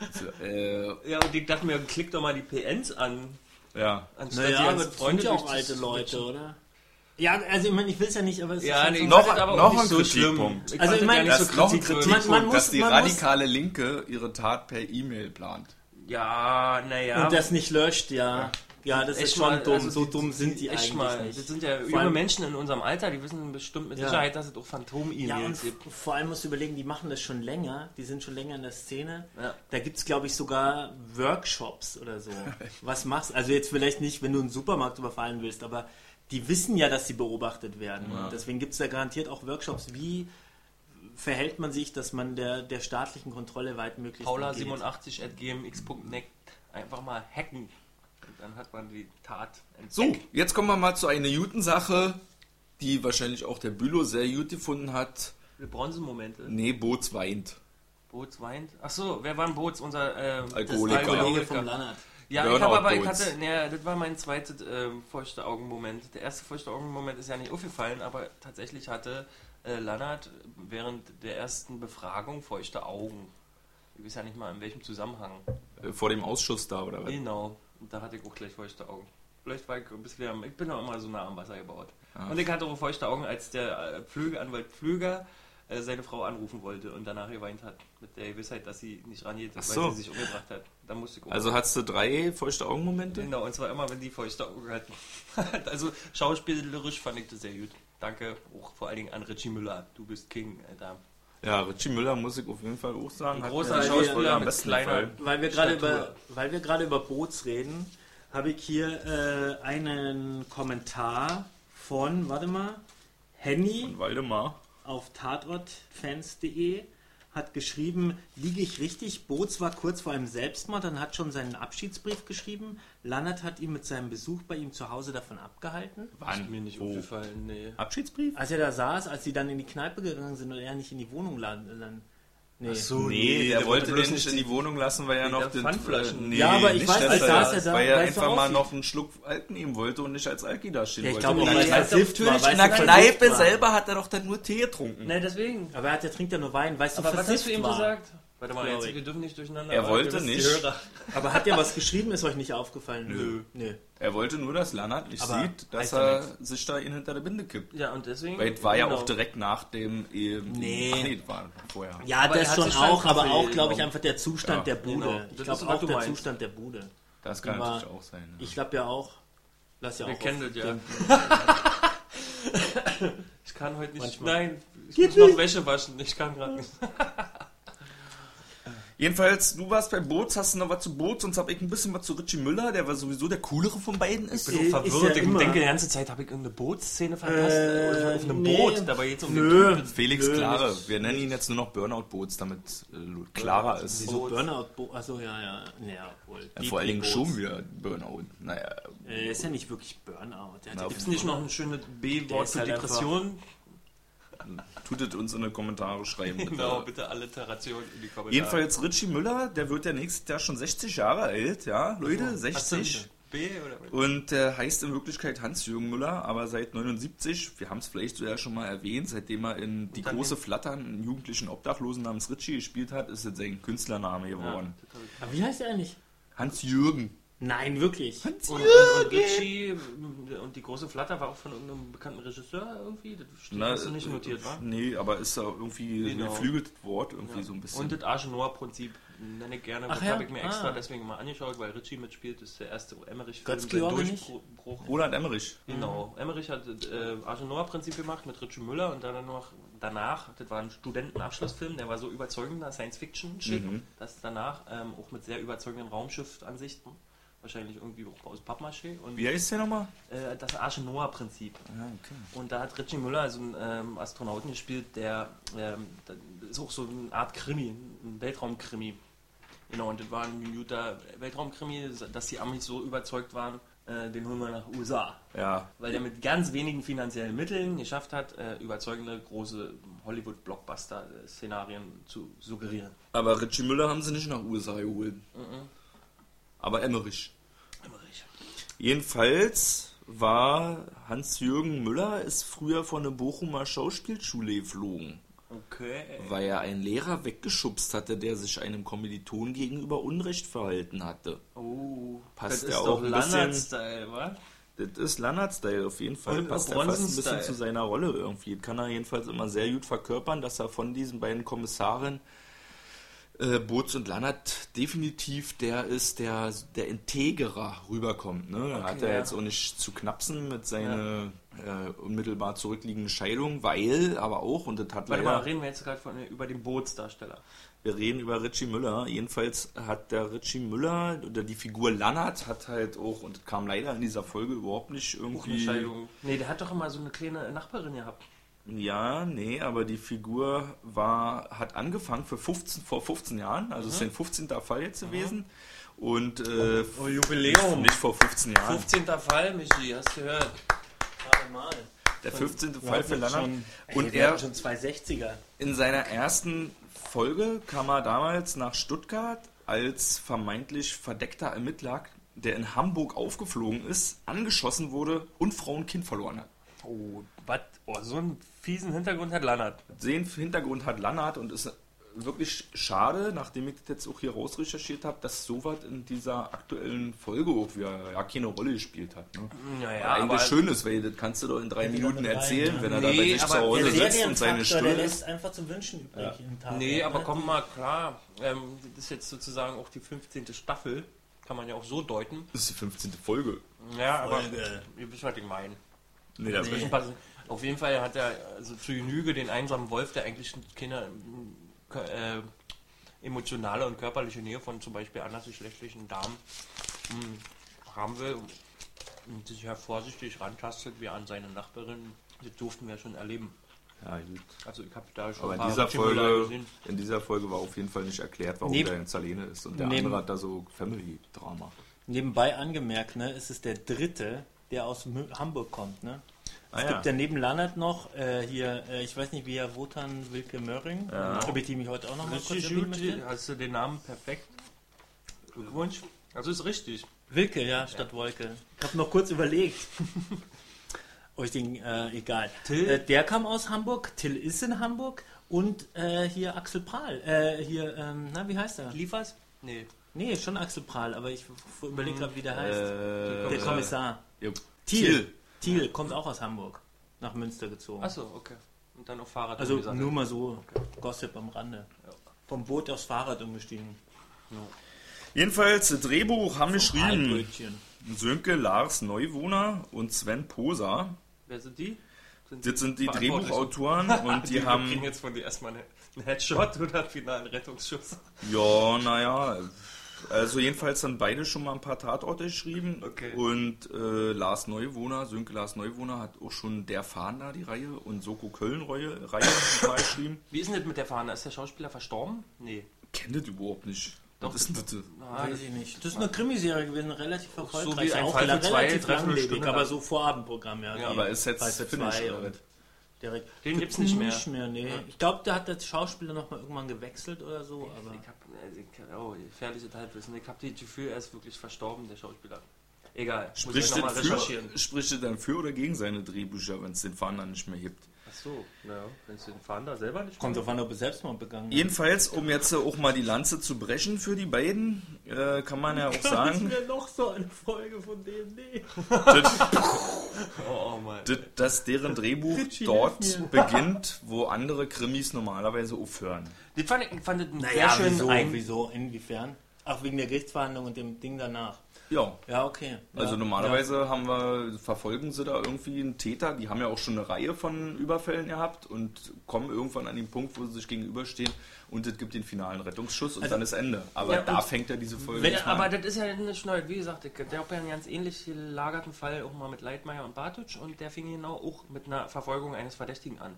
Also, äh, Ja, und ich dachte mir, klick doch mal die PNs an, ja. anstatt naja, ganzen das Freunde sind ja auch alte Leute, oder? Ja, also ich meine, ich will es ja nicht, aber es Ja, ist nee, Noch- aber noch ein so schlimm. Kritikpunkt. Ich Also ich meine, gar Das nicht ist so noch ein. Kritikpunkt, Man- man muss- dass die radikale Linke ihre Tat per E-Mail plant. Ja, naja. Und das nicht löscht, ja. Ja, das ist Echt schon mal, dumm. also so die- dumm sind die echt eigentlich mal. nicht. Das sind ja Vor junge Menschen in unserem Alter, die wissen bestimmt mit Ja. Sicherheit, dass es auch Ja, Phantom-E-Mails gibt. vor allem musst du überlegen, die machen das schon länger, die sind schon länger in der Szene. Ja. Da gibt es, glaube ich, sogar Workshops oder so. Was machst Also jetzt vielleicht nicht, wenn du einen Supermarkt überfallen willst, aber die wissen ja, dass sie beobachtet werden. Und deswegen gibt es da garantiert auch Workshops, wie verhält man sich, dass man der, der staatlichen Kontrolle weitmöglichst entgeht. Paula87 at gmx.net einfach mal hacken. Dann hat man die Tat So, entdeckt. jetzt kommen wir mal zu einer Newton-Sache, die wahrscheinlich auch der Bülow sehr gut gefunden hat. Die Bronzemomente. Nee, Boots weint. Boots weint. Achso, wer war ein Boots? Unser das Alkoholiker. Kollege vom Lannert. Ja, ich Burnout habe aber, ich hatte, naja, das war mein zweites ähm, feuchte Augenmoment. Der erste feuchte Augenmoment ist ja nicht aufgefallen, aber tatsächlich hatte äh, Lannert während der ersten Befragung feuchte Augen. Ich weiß ja nicht mal in welchem Zusammenhang. Äh, Vor dem Ausschuss da, oder was? Genau. Und da hatte ich auch gleich feuchte Augen. Vielleicht war ich ein bisschen, am- ich bin auch immer so nah am Wasser gebaut. Ah. Und ich hatte auch feuchte Augen, als der äh, Pflegeanwalt Pflüger äh, seine Frau anrufen wollte und danach geweint hat. Mit der Gewissheit, dass sie nicht rangeht, Ach weil so. sie sich umgebracht hat. Da musste ich Also hast du drei feuchte Augenmomente? Genau, und zwar immer, wenn die feuchte Augen hatten. also schauspielerisch fand ich das sehr gut. Danke auch vor allen Dingen an Richie Müller. Du bist King, Alter. Ja, Richie Müller muss ich auf jeden Fall auch sagen. Ein großer Schauspieler mit kleiner-. Weil wir gerade über, weil wir gerade über Boots reden, habe ich hier äh, einen Kommentar von, warte mal, Henny Waldemar. auf tatortfans.de hat geschrieben, liege ich richtig, Boots war kurz vor einem Selbstmord, dann hat schon seinen Abschiedsbrief geschrieben. Lannert hat ihn mit seinem Besuch bei ihm zu Hause davon abgehalten. Wann? Mir nicht Wo? aufgefallen, nee. Abschiedsbrief? Als er da saß, als sie dann in die Kneipe gegangen sind und er nicht in die Wohnung dann nee. Ach so, Nee, der, wollte bloß den nicht in die Wohnung lassen, weil er noch der den Pfandflaschen. nee, Ja, aber ich nicht weiß deshalb, saß er da, weil er einfach mal noch einen Schluck Alk nehmen wollte und nicht als Alki dastehen Ja, ich wollte. glaube war, natürlich in der Kneipe selber hat er doch dann nur Tee getrunken. Nee, deswegen. Aber er, hat, der trinkt ja nur Wein, weißt du, was hast du ihm gesagt? Warte mal, jetzt, wir dürfen nicht durcheinander. Er aber wollte wir nicht. Aber hat er was geschrieben, ist euch nicht aufgefallen? Nö. Nö. Er wollte nur, dass Lannert nicht Aber sieht, dass ja er sich da ihn hinter der Binde kippt. Ja, und deswegen. Weil es war ja genau. auch direkt nach dem... Ähm, Nee. Ach nee, war vorher. Ja, Aber er das schon auch, aber auch, glaube ich, einfach der Zustand Ja, der Bude. genau. Ich Das glaube auch der meinst. Zustand der Bude. Das kann natürlich auch sein. Ja. Ich glaube ja auch, lass ja Wir auch kennen auf das ja. Ich kann heute nicht. Manchmal. Nein, ich Geht muss nicht. noch Wäsche waschen. Ich kann gerade nicht. Jedenfalls, du warst bei Boots, hast du noch was zu Boots, sonst habe ich ein bisschen was zu Richie Müller, der war sowieso der coolere von beiden ist. Ich bin Ist auch ja verwirrt. ich denke die ganze Zeit, habe ich irgendeine Bootsszene verpasst? Äh, Oder auf einem nee. Boot. Dabei jetzt um Nö. den Felix Nö, Klare. nicht. Wir nennen ihn jetzt nur noch Burnout Boots, damit äh, klarer ist. Wieso Burnout? Bo achso, ja, ja. Naja, wohl. Ja, vor allen Dingen schon wieder Burnout. Naja, Äh, ist ja nicht wirklich Burnout. Ja Gibt es nicht noch ein schönes B-Wort für halt Depression? Tutet uns in die Kommentare schreiben. Bitte. Genau, bitte Alliteration in die Kommentare. Jedenfalls Richie Müller, der wird ja nächstes Jahr schon 60 Jahre alt, ja, Leute, du 60. B oder? Und der heißt in Wirklichkeit Hans-Jürgen Müller, aber seit 79, wir haben es vielleicht so ja schon mal erwähnt, seitdem er in Die große Flattern, einen jugendlichen Obdachlosen namens Richie gespielt hat, ist jetzt sein Künstlername geworden. Aber wie heißt der eigentlich? Hans-Jürgen. Nein, wirklich. Und, und, und Richie und die große Flatter war auch von irgendeinem bekannten Regisseur irgendwie? Das steht, Na, hast du nicht notiert, wa? Nee, aber ist da irgendwie ein Genau. geflügeltes Wort, irgendwie so ein bisschen. Und das Arche Noir-Prinzip nenne ich gerne. Ach das ja? habe ich mir extra Ah. deswegen mal angeschaut, weil Richie mitspielt. Das ist der erste Emmerich-Film. Durchbruch. Roland Emmerich. Genau. Emmerich hat das äh, Arche Noir-Prinzip gemacht mit Richie Müller und dann noch danach, das war ein Studentenabschlussfilm, der war so überzeugender Science-Fiction-Shit, Mhm. dass danach ähm, auch mit sehr überzeugenden Raumschiff-Ansichten, wahrscheinlich irgendwie auch aus Pappmaché und Wie heißt der nochmal? äh, das Arche Noah-Prinzip. Ja, okay. Und da hat Richie Müller also einen ähm, Astronauten gespielt, der ähm, ist auch so eine Art Krimi, ein Weltraumkrimi. Genau, und das war ein guter Weltraumkrimi, dass die Amis so überzeugt waren, äh, den holen wir nach USA. Ja. Weil der mit ganz wenigen finanziellen Mitteln geschafft hat, äh, überzeugende große Hollywood-Blockbuster-Szenarien zu suggerieren. Aber Richie Müller haben sie nicht nach USA geholt. Mhm. Aber Emmerich. Emmerich. Jedenfalls war Hans-Jürgen Müller ist früher von der Bochumer Schauspielschule geflogen, Okay. weil er einen Lehrer weggeschubst hatte, der sich einem Kommiliton gegenüber Unrecht verhalten hatte. Oh, Passt das ja ist auch doch ein bisschen- Lannert-Style, wa? Das ist Lannert-Style auf jeden Fall. Und Passt auch ja fast ein bisschen zu seiner Rolle irgendwie. Kann er jedenfalls immer sehr gut verkörpern, dass er von diesen beiden Kommissaren äh, Boots und Lannert definitiv der ist, der, der integerer rüberkommt. Ne? Da Okay, hat er ja. jetzt auch nicht zu knapsen mit seiner äh, unmittelbar zurückliegenden Scheidung, weil aber auch, und das hat Warte leider, mal, reden wir jetzt gerade von, über den Bootsdarsteller. wir reden über Richie Müller. Jedenfalls hat der Richie Müller oder die Figur Lannert hat halt auch, und das kam leider in dieser Folge überhaupt nicht irgendwie. Scheidung. Nee, der hat doch immer so eine kleine Nachbarin gehabt. Ja, nee, aber die Figur war, hat angefangen für 15, vor 15 Jahren, also es ist sein 15. Fall jetzt gewesen. Und äh, Oh, Jubiläum. nicht vor 15 Jahren. 15. Fall, Michi, hast du gehört? Gerade mal. Der 15. Fall für Lannert. Schon, Und er- schon zwei 60er. In seiner ersten Folge kam er damals nach Stuttgart als vermeintlich verdeckter Ermittler, der in Hamburg aufgeflogen ist, angeschossen wurde und Frau und Kind verloren hat. Oh, was? Oh, so einen fiesen Hintergrund hat Lannert. Den Hintergrund hat Lannert und ist wirklich schade, nachdem ich das jetzt auch hier rausrecherchiert habe, dass sowas in dieser aktuellen Folge auch wieder ja keine Rolle gespielt hat. Ne? Naja, Weil eigentlich schön ist, weil das kannst du doch in drei Minuten rein, erzählen, ne? wenn er da Nee, bei sich zu aber Hause der sitzt und seine Serienfaktor, der Stimme. lässt einfach zum Wünschen übrig im Tag. Nee, aber ne? komm mal klar. Ähm, das ist jetzt sozusagen auch die 15. Staffel. Kann man ja auch so deuten. Das ist die 15. Folge. Ja, aber Folge. ihr wisst, was ich meine. Nee, das passen- Auf jeden Fall hat er also zu Genüge den einsamen Wolf, der eigentlich keine äh, emotionale und körperliche Nähe von zum Beispiel andersgeschlechtlichen Damen mh, haben will und sich ja vorsichtig rantastet wie an seine Nachbarin. Das durften wir schon erleben. ja, gut. Also ich habe da schon Aber in ein paar dieser, Folge, gesehen. in dieser Folge war auf jeden Fall nicht erklärt, warum Neben- der in Salene ist. Und der Neben- andere hat da so Family-Drama. Nebenbei angemerkt, ne, ist es der dritte, der aus Hamburg kommt. Ne? Es Ah, gibt ja. ja neben Lannert noch äh, hier, äh, ich weiß nicht, wie er Wotan Wilke Möhring, Ja. über die mich heute auch noch mal kurz möchte. hast du den Namen perfekt. Glückwunsch. Also ist richtig. Wilke, ja, statt Wolke. Ich habe noch kurz überlegt. Euch den, äh, egal. Till? Äh, der kam aus Hamburg, Till ist in Hamburg und äh, hier Axel Prahl. Äh, hier, ähm, na, wie heißt er? Liefers? Nee. Nee, schon Axel Prahl, aber ich überlege gerade, wie der heißt. Äh, der Kommissar. Ja, Thiel. Thiel kommt auch aus Hamburg. Nach Münster gezogen. Achso, okay. Und dann auf Fahrrad. Also nur mal so Gossip am Rande. Vom Boot aufs Fahrrad umgestiegen. Jedenfalls, das Drehbuch haben geschrieben. Sönke Lars Neuwohner und Sven Poser. Wer sind die? Sind Das sind die? Drehbuchautoren und die kriegen haben. jetzt von dir erstmal eine- einen Headshot oder einen finalen Rettungsschuss. Ja, naja. Also jedenfalls sind beide schon mal ein paar Tatorte geschrieben. Okay. Und äh, Lars Neuwohner, Sönke Lars Neuwohner hat auch schon Der Fahnder die Reihe und Soko Köln-Reihe geschrieben. Wie ist denn das mit der Fahne? Ist der Schauspieler verstorben? Nee. Kennt das überhaupt nicht. Doch, denn das? Ah, Weiß ich nicht. Das ist eine Krimiserie gewesen, relativ erfolgreich. wie ein auch Fall für zwei, relativ langlebig, aber so Vorabendprogramm, ja. Ja, aber ist jetzt Fall für direkt. Den gibt's nicht mehr. Nicht mehr, nee. Ich glaube, da hat der Schauspieler noch mal irgendwann gewechselt oder so, aber... Ich hab, also ich, oh, gefährliches Halbwissen. Ich habe das Gefühl, er ist wirklich verstorben, der Schauspieler. Egal. Muss ich Spricht nochmal das, recherchieren. für, spricht das dann für oder gegen seine Drehbücher, wenn es den Fahnder nicht mehr gibt? Achso, naja, wenn es den Fahnder selber nicht Kommt drauf an, ob er selbst mal begangen hat. Jedenfalls, um jetzt auch mal die Lanze zu brechen für die beiden, äh, kann man ja auch sagen, wäre noch so eine Folge von dem, nee. Oh, oh dass deren Drehbuch Richie, dort mir. beginnt, wo andere Krimis normalerweise aufhören. Das fand ich, fand das einen Naja, sehr schönen wieso, Ein wieso, inwiefern? Ach, wegen der Gerichtsverhandlung und dem Ding danach. Ja. Ja, okay. Also ja, normalerweise haben wir, verfolgen sie da irgendwie einen Täter, die haben ja auch schon eine Reihe von Überfällen gehabt und kommen irgendwann an den Punkt, wo sie sich gegenüberstehen und es gibt den finalen Rettungsschuss und Also- dann ist Ende. Aber Ja, da fängt ja diese Folge Wenn, aber das ist ja nicht neu. Wie gesagt, ich, der hat ja einen ganz ähnlich gelagerten Fall auch mal mit Leitmeier und Bartusch und der fing genau auch mit einer Verfolgung eines Verdächtigen an.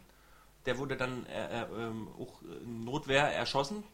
Der wurde dann äh, äh, ähm, auch in Notwehr erschossen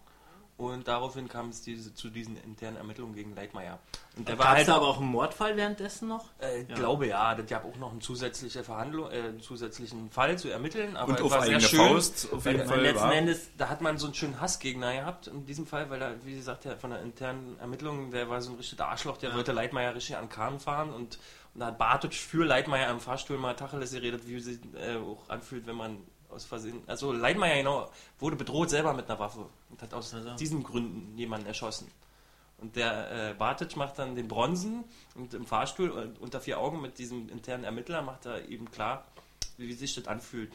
Und daraufhin kam es diese, zu diesen internen Ermittlungen gegen Leitmeier. Und der Gab war es halt da aber auch einen Mordfall währenddessen noch? äh, Ja. glaube ja, das gab auch noch eine zusätzliche Verhandlung, äh, einen zusätzlichen Fall zu ermitteln. Aber Und es auf war sehr schön, Faust auf jeden Fall. letzten war. Endes Da hat man so einen schönen Hassgegner gehabt in diesem Fall, weil er, wie gesagt, der von der internen Ermittlung, der war so ein richtiger Arschloch, der Ja. wollte Leitmeier richtig an den Kahn fahren und, und da hat Bartosch für Leitmeier im Fahrstuhl mal Tacheles geredet, wie es sich äh, auch anfühlt, wenn man aus Versehen, also Leitmeier genau, wurde bedroht selber mit einer Waffe und hat aus Also. diesen Gründen jemanden erschossen. Und der äh, Bartic macht dann den Bronzen und im Fahrstuhl und unter vier Augen mit diesem internen Ermittler macht er eben klar, wie sich das anfühlt.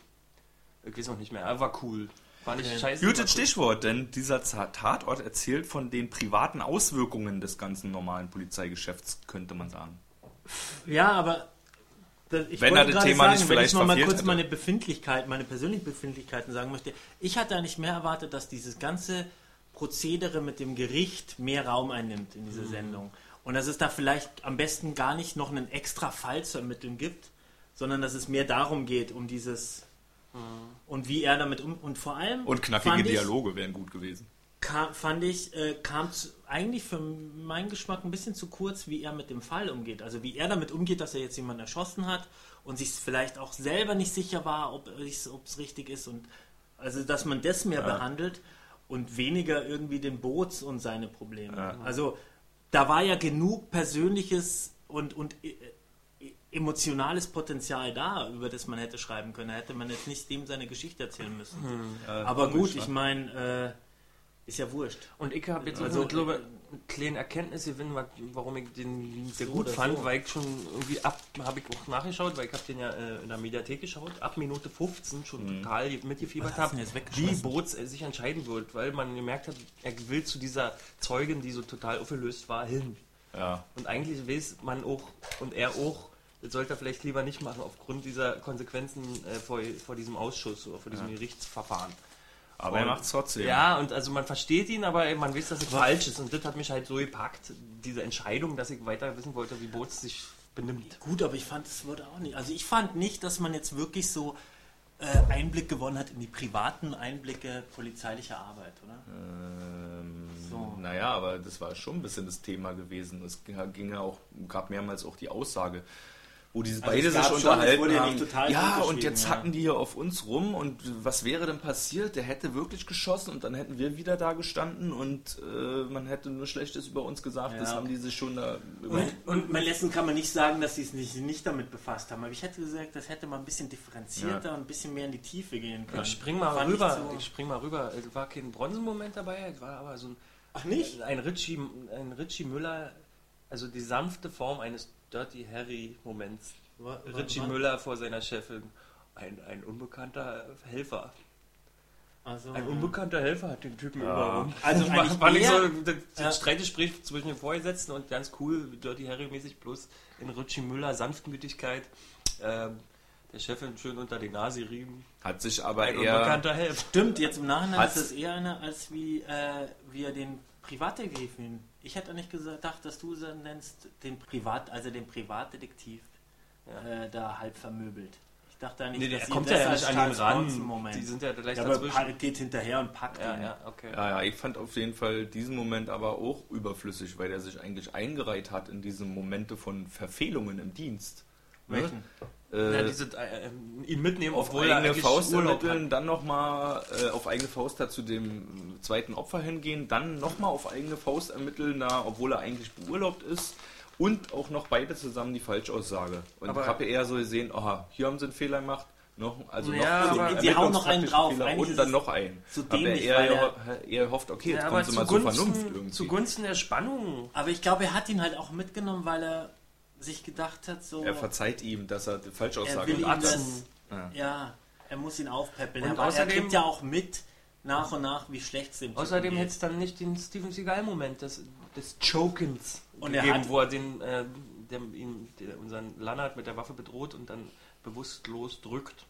Ich weiß noch nicht mehr, aber war cool. War nicht Okay. scheiße. Gutes cool. Stichwort, denn dieser Tatort erzählt von den privaten Auswirkungen des ganzen normalen Polizeigeschäfts, könnte man sagen. Ja, aber das, ich Wenn er das Thema sagen, nicht wenn vielleicht ich noch mal verfehlt kurz hätte. meine Befindlichkeiten, meine persönlichen Befindlichkeiten sagen möchte. Ich hatte eigentlich mehr erwartet, dass dieses ganze Prozedere mit dem Gericht mehr Raum einnimmt in Mhm. dieser Sendung. Und dass es da vielleicht am besten gar nicht noch einen extra Fall zu ermitteln gibt, sondern dass es mehr darum geht, um dieses und wie er damit um und vor allem Und knackige ich, Dialoge wären gut gewesen. Kam, fand ich, äh, kam zu, eigentlich für meinen Geschmack ein bisschen zu kurz, wie er mit dem Fall umgeht. Also wie er damit umgeht, dass er jetzt jemanden erschossen hat und sich vielleicht auch selber nicht sicher war, ob es richtig ist. Und also dass man das mehr Ja. behandelt und weniger irgendwie den Boots und seine Probleme. Ja. Also da war ja genug persönliches und, und äh, äh, emotionales Potenzial da, über das man hätte schreiben können. Da hätte man jetzt nicht dem seine Geschichte erzählen müssen. Äh, Aber gut, ich meine, äh, ist ja wurscht. Und ich habe jetzt Also, glaube äh, eine kleine Erkenntnis gewinnen, wa- warum ich den sehr So gut fand, so. weil ich schon irgendwie ab, habe ich auch nachgeschaut, weil ich habe den ja äh, in der Mediathek geschaut, ab Minute 15 schon Mhm. total mitgefiebert habe, wie? Boots äh, sich entscheiden wird, weil man gemerkt hat, er will zu dieser Zeugin, die so total aufgelöst war, hin. Ja. Und eigentlich weiß man auch, und er auch, das sollte er vielleicht lieber nicht machen, aufgrund dieser Konsequenzen äh, vor, vor diesem Ausschuss oder vor diesem Gerichtsverfahren. Aber er macht es trotzdem. Ja, und also man versteht ihn, aber man weiß, dass es falsch ist. Und das hat mich halt so gepackt, diese Entscheidung, dass ich weiter wissen wollte, wie Boots sich benimmt. Gut, aber ich fand, es wurde auch nicht. Also ich fand nicht, dass man jetzt wirklich so äh, Einblick gewonnen hat in die privaten Einblicke polizeilicher Arbeit, oder? Ähm, So. Naja, aber das war schon ein bisschen das Thema gewesen. Es ging ging ja auch, gab mehrmals auch die Aussage, wo diese Also beide sich schon, unterhalten ja haben. ja, und jetzt ja. hacken die hier auf uns rum und was wäre denn passiert? Der hätte wirklich geschossen und dann hätten wir wieder da gestanden und äh, man hätte nur Schlechtes über uns gesagt. Ja. Das haben die sich schon da Und, und beim letzten kann man nicht sagen, dass sie es nicht, nicht damit befasst haben. Aber ich hätte gesagt, das hätte man ein bisschen differenzierter und ein bisschen mehr in die Tiefe gehen können. Ich spring mal Fand ich rüber. so- Ich spring mal rüber. Es war kein Bronzenmoment dabei, es war aber so ein, Ach nicht? ein Richie, ein Richie Müller, also die sanfte Form eines Dirty Harry Moments. Richie wa- Müller vor seiner Chefin. Ein, ein unbekannter Helfer. Also, Ein unbekannter Helfer hat den Typen Ja. überrumpt. Also Das war- so das, Ja. Streitgespräch zwischen den Vorgesetzten und ganz cool, Dirty Harry mäßig, bloß in Richie Müller Sanftmütigkeit. Ähm, der Chefin schön unter die Nase riemen. Hat sich aber Ein eher. unbekannter Helfer. Stimmt, jetzt im Nachhinein ist das eher eine, als wie, äh, wie er den Privatdetektiv. Ich hätte nicht gedacht, dass du so nennst, den Privat, also den Privatdetektiv Ja. äh, da halb vermöbelt. Ich dachte eigentlich, Nee, der dass kommt ja das nicht an ihn ran. Moment. Die sind ja gleich ja, aber dazwischen. pa- geht hinterher und packt Ja, ihn. ja, okay. Ja, ja, ich fand auf jeden Fall diesen Moment aber auch überflüssig, weil er sich eigentlich eingereiht hat in diese Momente von Verfehlungen im Dienst. Ne? Welchen? Äh, Ja, diese, äh, ihn mitnehmen, auf obwohl er eigene eigentlich Faust ermitteln, dann nochmal äh, auf eigene Faust da zu dem zweiten Opfer hingehen, dann nochmal auf eigene Faust ermitteln, da, obwohl er eigentlich beurlaubt ist und auch noch beide zusammen die Falschaussage. Und Aber- ich habe eher so gesehen, aha, hier haben sie einen Fehler gemacht, noch, also Ja, noch aber- Sie hauen noch einen drauf. Fehler und dann noch einen. so er dämlich, eher, weil geho- eher hofft, okay, jetzt Ja, kommt aber sie mal zur Vernunft irgendwie. zugunsten der Spannung. Aber ich glaube, er hat ihn halt auch mitgenommen, weil er sich gedacht hat, so. Er verzeiht ihm, dass er er will ihm gemacht hat. das. Ja. Ja, er muss ihn aufpäppeln. Und Aber er außerdem- kriegt ja auch mit, nach und nach, wie schlecht es dem Außerdem hätte es dann nicht den Steven Seagal-Moment des, des Chokens Und er gegeben, hat- wo er den, äh, der, ihn, der, unseren Lannert mit der Waffe bedroht und dann bewusstlos drückt.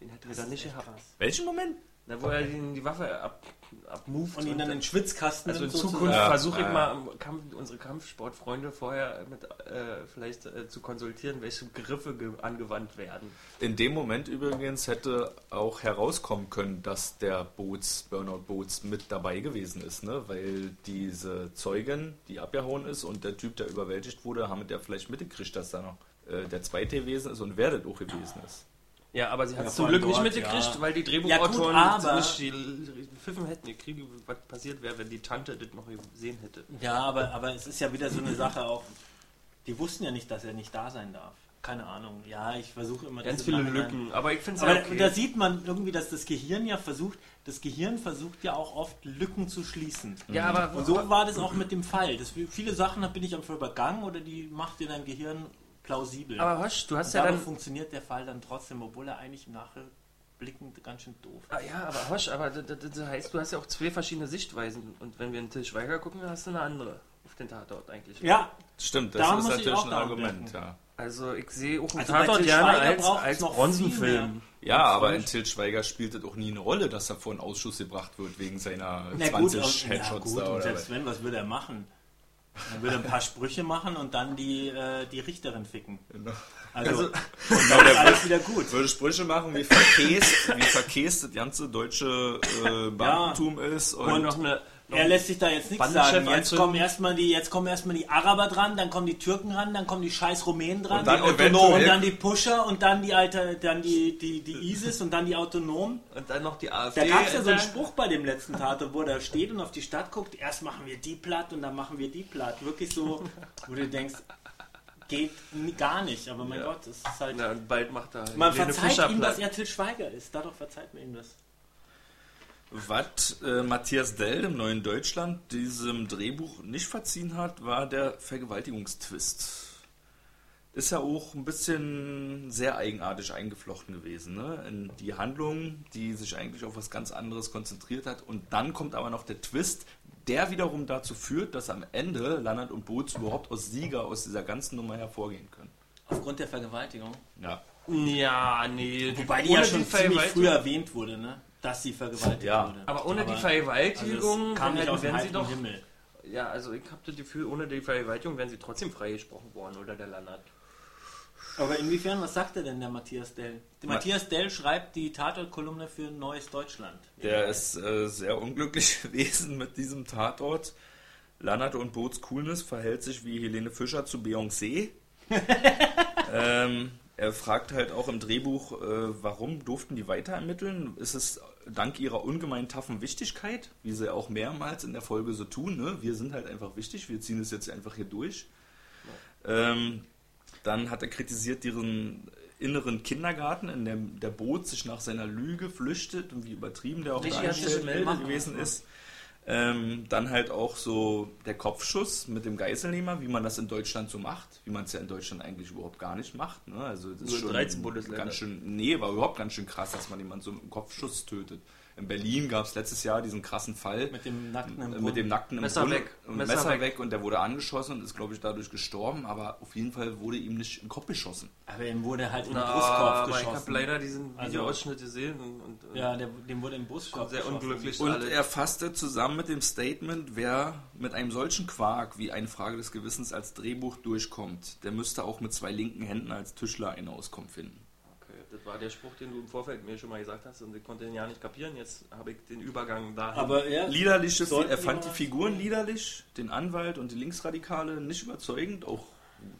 Den hätten wir dann nicht gehabt. krass. Welchen Moment? Da wo er die, die Waffe ab, abmoved. Und ihn dann in den Schwitzkasten also in Zukunft. Ja, versuche ich ja. mal am Kampf, unsere Kampfsportfreunde vorher mit, äh, vielleicht äh, zu konsultieren, welche Griffe ge angewandt werden. In dem Moment übrigens hätte auch herauskommen können, dass der Boots, Burnout Boots mit dabei gewesen ist, ne? Weil diese Zeugin, die abgehauen ist und der Typ, der überwältigt wurde, haben der vielleicht mitgekriegt, dass da noch äh, der zweite gewesen ist und wer das auch gewesen ist. Ja, aber sie hat Ja, es zum vor allem Glück nicht mitgekriegt, ja. weil die Ja, Drehbuchautoren gut, aber- nicht die Pfiffen hätten gekriegt, was passiert wäre, wenn die Tante das noch gesehen hätte. Ja, aber, aber es ist ja wieder so eine Sache auch. Die wussten ja nicht, dass er nicht da sein darf. Keine Ahnung. Ja, ich versuche immer Ganz das viele Lücken. Aber ich finde es Aber ja okay. da sieht man irgendwie, dass das Gehirn ja versucht, das Gehirn versucht ja auch oft Lücken zu schließen. ja, aber Und so war das auch mit dem Fall. Das, viele Sachen bin ich einfach übergangen oder die macht dir dein Gehirn plausibel. Aber Hosch, du hast Und ja dann. funktioniert der Fall dann trotzdem, obwohl er eigentlich im Nachblickend ganz schön doof ist. Ah, ja, aber Hosch, aber das, das, das heißt, du hast ja auch zwei verschiedene Sichtweisen. Und wenn wir einen Til Schweiger gucken, dann hast du eine andere auf den Tatort eigentlich. Ja, Stimmt, das Da ist natürlich ein Argument, denken. ja. Also ich sehe auch einen Also Tatort gerne als, als Bronzenfilm. Ja, aber in Til Schweiger spielt es auch nie eine Rolle, dass er vor einen Ausschuss gebracht wird wegen seiner Na gut, 20 und, ja, Headshots gut da und oder selbst was. wenn, was würde er machen? Er würde ein paar Sprüche machen und dann die, äh, die Richterin ficken. Genau. Also, Also- und dann ist alles wieder gut. Würde Sprüche machen, wie verkäst, wie verkäst das ganze deutsche äh, Beamtentum ist. Und, Und noch eine. Er lässt sich da jetzt nichts sagen. Jetzt kommen erstmal die, jetzt kommen erstmal die Araber dran, dann kommen die Türken ran, dann kommen die scheiß Rumänen dran, Und dann die Autonomen und dann die Pusher und dann die alte, dann die, die, die ISIS und dann die Autonomen. und dann noch die AfD. Da gab es ja so einen Spruch bei dem letzten Tatort, wo er steht und auf die Stadt guckt, erst machen wir die platt und dann machen wir die platt. Wirklich so, wo du denkst, geht gar nicht, aber mein Ja. Gott, es ist halt... Na, und bald macht er. Man verzeiht ihm, dass er Til Schweiger ist. Dadurch verzeiht man ihm das. Was äh, Matthias Dell im Neuen Deutschland diesem Drehbuch nicht verziehen hat, war der Vergewaltigungstwist. Ist ja auch ein bisschen sehr eigenartig eingeflochten gewesen. Ne? In die Handlung, die sich eigentlich auf was ganz anderes konzentriert hat. Und dann kommt aber noch der Twist, der wiederum dazu führt, dass am Ende Lannert und Boots überhaupt aus Sieger aus dieser ganzen Nummer hervorgehen können. Aufgrund der Vergewaltigung. Ja. Ja, nee. Wobei die ja schon ziemlich früh erwähnt wurde, ne? Dass sie vergewaltigt Ja. wurde. Aber ohne die also Vergewaltigung es kam nicht aus dem sie doch. Himmel. Ja, also ich habe das Gefühl, ohne die Vergewaltigung wären sie trotzdem freigesprochen worden, oder der Landert. Aber inwiefern, was sagt er denn, der Matthias Dell? Der Ma- Matthias Dell schreibt die Tatort-Kolumne für Neues Deutschland. Der ist äh, sehr unglücklich gewesen mit diesem Tatort. Lannert und Boots Coolness verhält sich wie Helene Fischer zu Beyoncé. ähm, er fragt halt auch im Drehbuch, äh, warum durften die weiter ermitteln? Ist es dank ihrer ungemein taffen Wichtigkeit, wie sie auch mehrmals in der Folge so tun? Ne? Wir sind halt einfach wichtig, wir ziehen es jetzt einfach hier durch. Ähm, dann hat er kritisiert ihren inneren Kindergarten, in dem der Boot sich nach seiner Lüge flüchtet und wie übertrieben der auch Nicht dargestellt gewesen ist. Ähm, dann halt auch so der Kopfschuss mit dem Geiselnehmer, wie man das in Deutschland so macht, wie man es ja in Deutschland eigentlich überhaupt gar nicht macht. Ne? Also das ist schon 13 Bundesländer. ganz schön, nee, war überhaupt ganz schön krass, dass man jemanden so mit einem Kopfschuss tötet. In Berlin gab es letztes Jahr diesen krassen Fall Mit dem nackten im Brunnen. mit dem nackten im Messer Brunnen, weg. und Messer Messer, weg. weg. und der wurde angeschossen und ist, glaube ich, dadurch gestorben, aber auf jeden Fall wurde ihm nicht im Kopf geschossen. Aber ihm wurde halt in den Na, Brustkorb aber ich geschossen. habe leider diesen Also- Videoausschnitt gesehen und, und ja, der, dem wurde im Brustkorb sehr geschossen. unglücklich. Und alle. er fasste zusammen mit dem Statement, wer mit einem solchen Quark wie eine Frage des Gewissens als Drehbuch durchkommt, der müsste auch mit zwei linken Händen als Tischler eine Auskunft finden. War der Spruch, den du im Vorfeld mir schon mal gesagt hast und ich konnte den ja nicht kapieren. Jetzt habe ich den Übergang dahin. Aber er, Liederliche, Sollten er wir fand die Figuren liederlich, den Anwalt und die Linksradikale nicht überzeugend, auch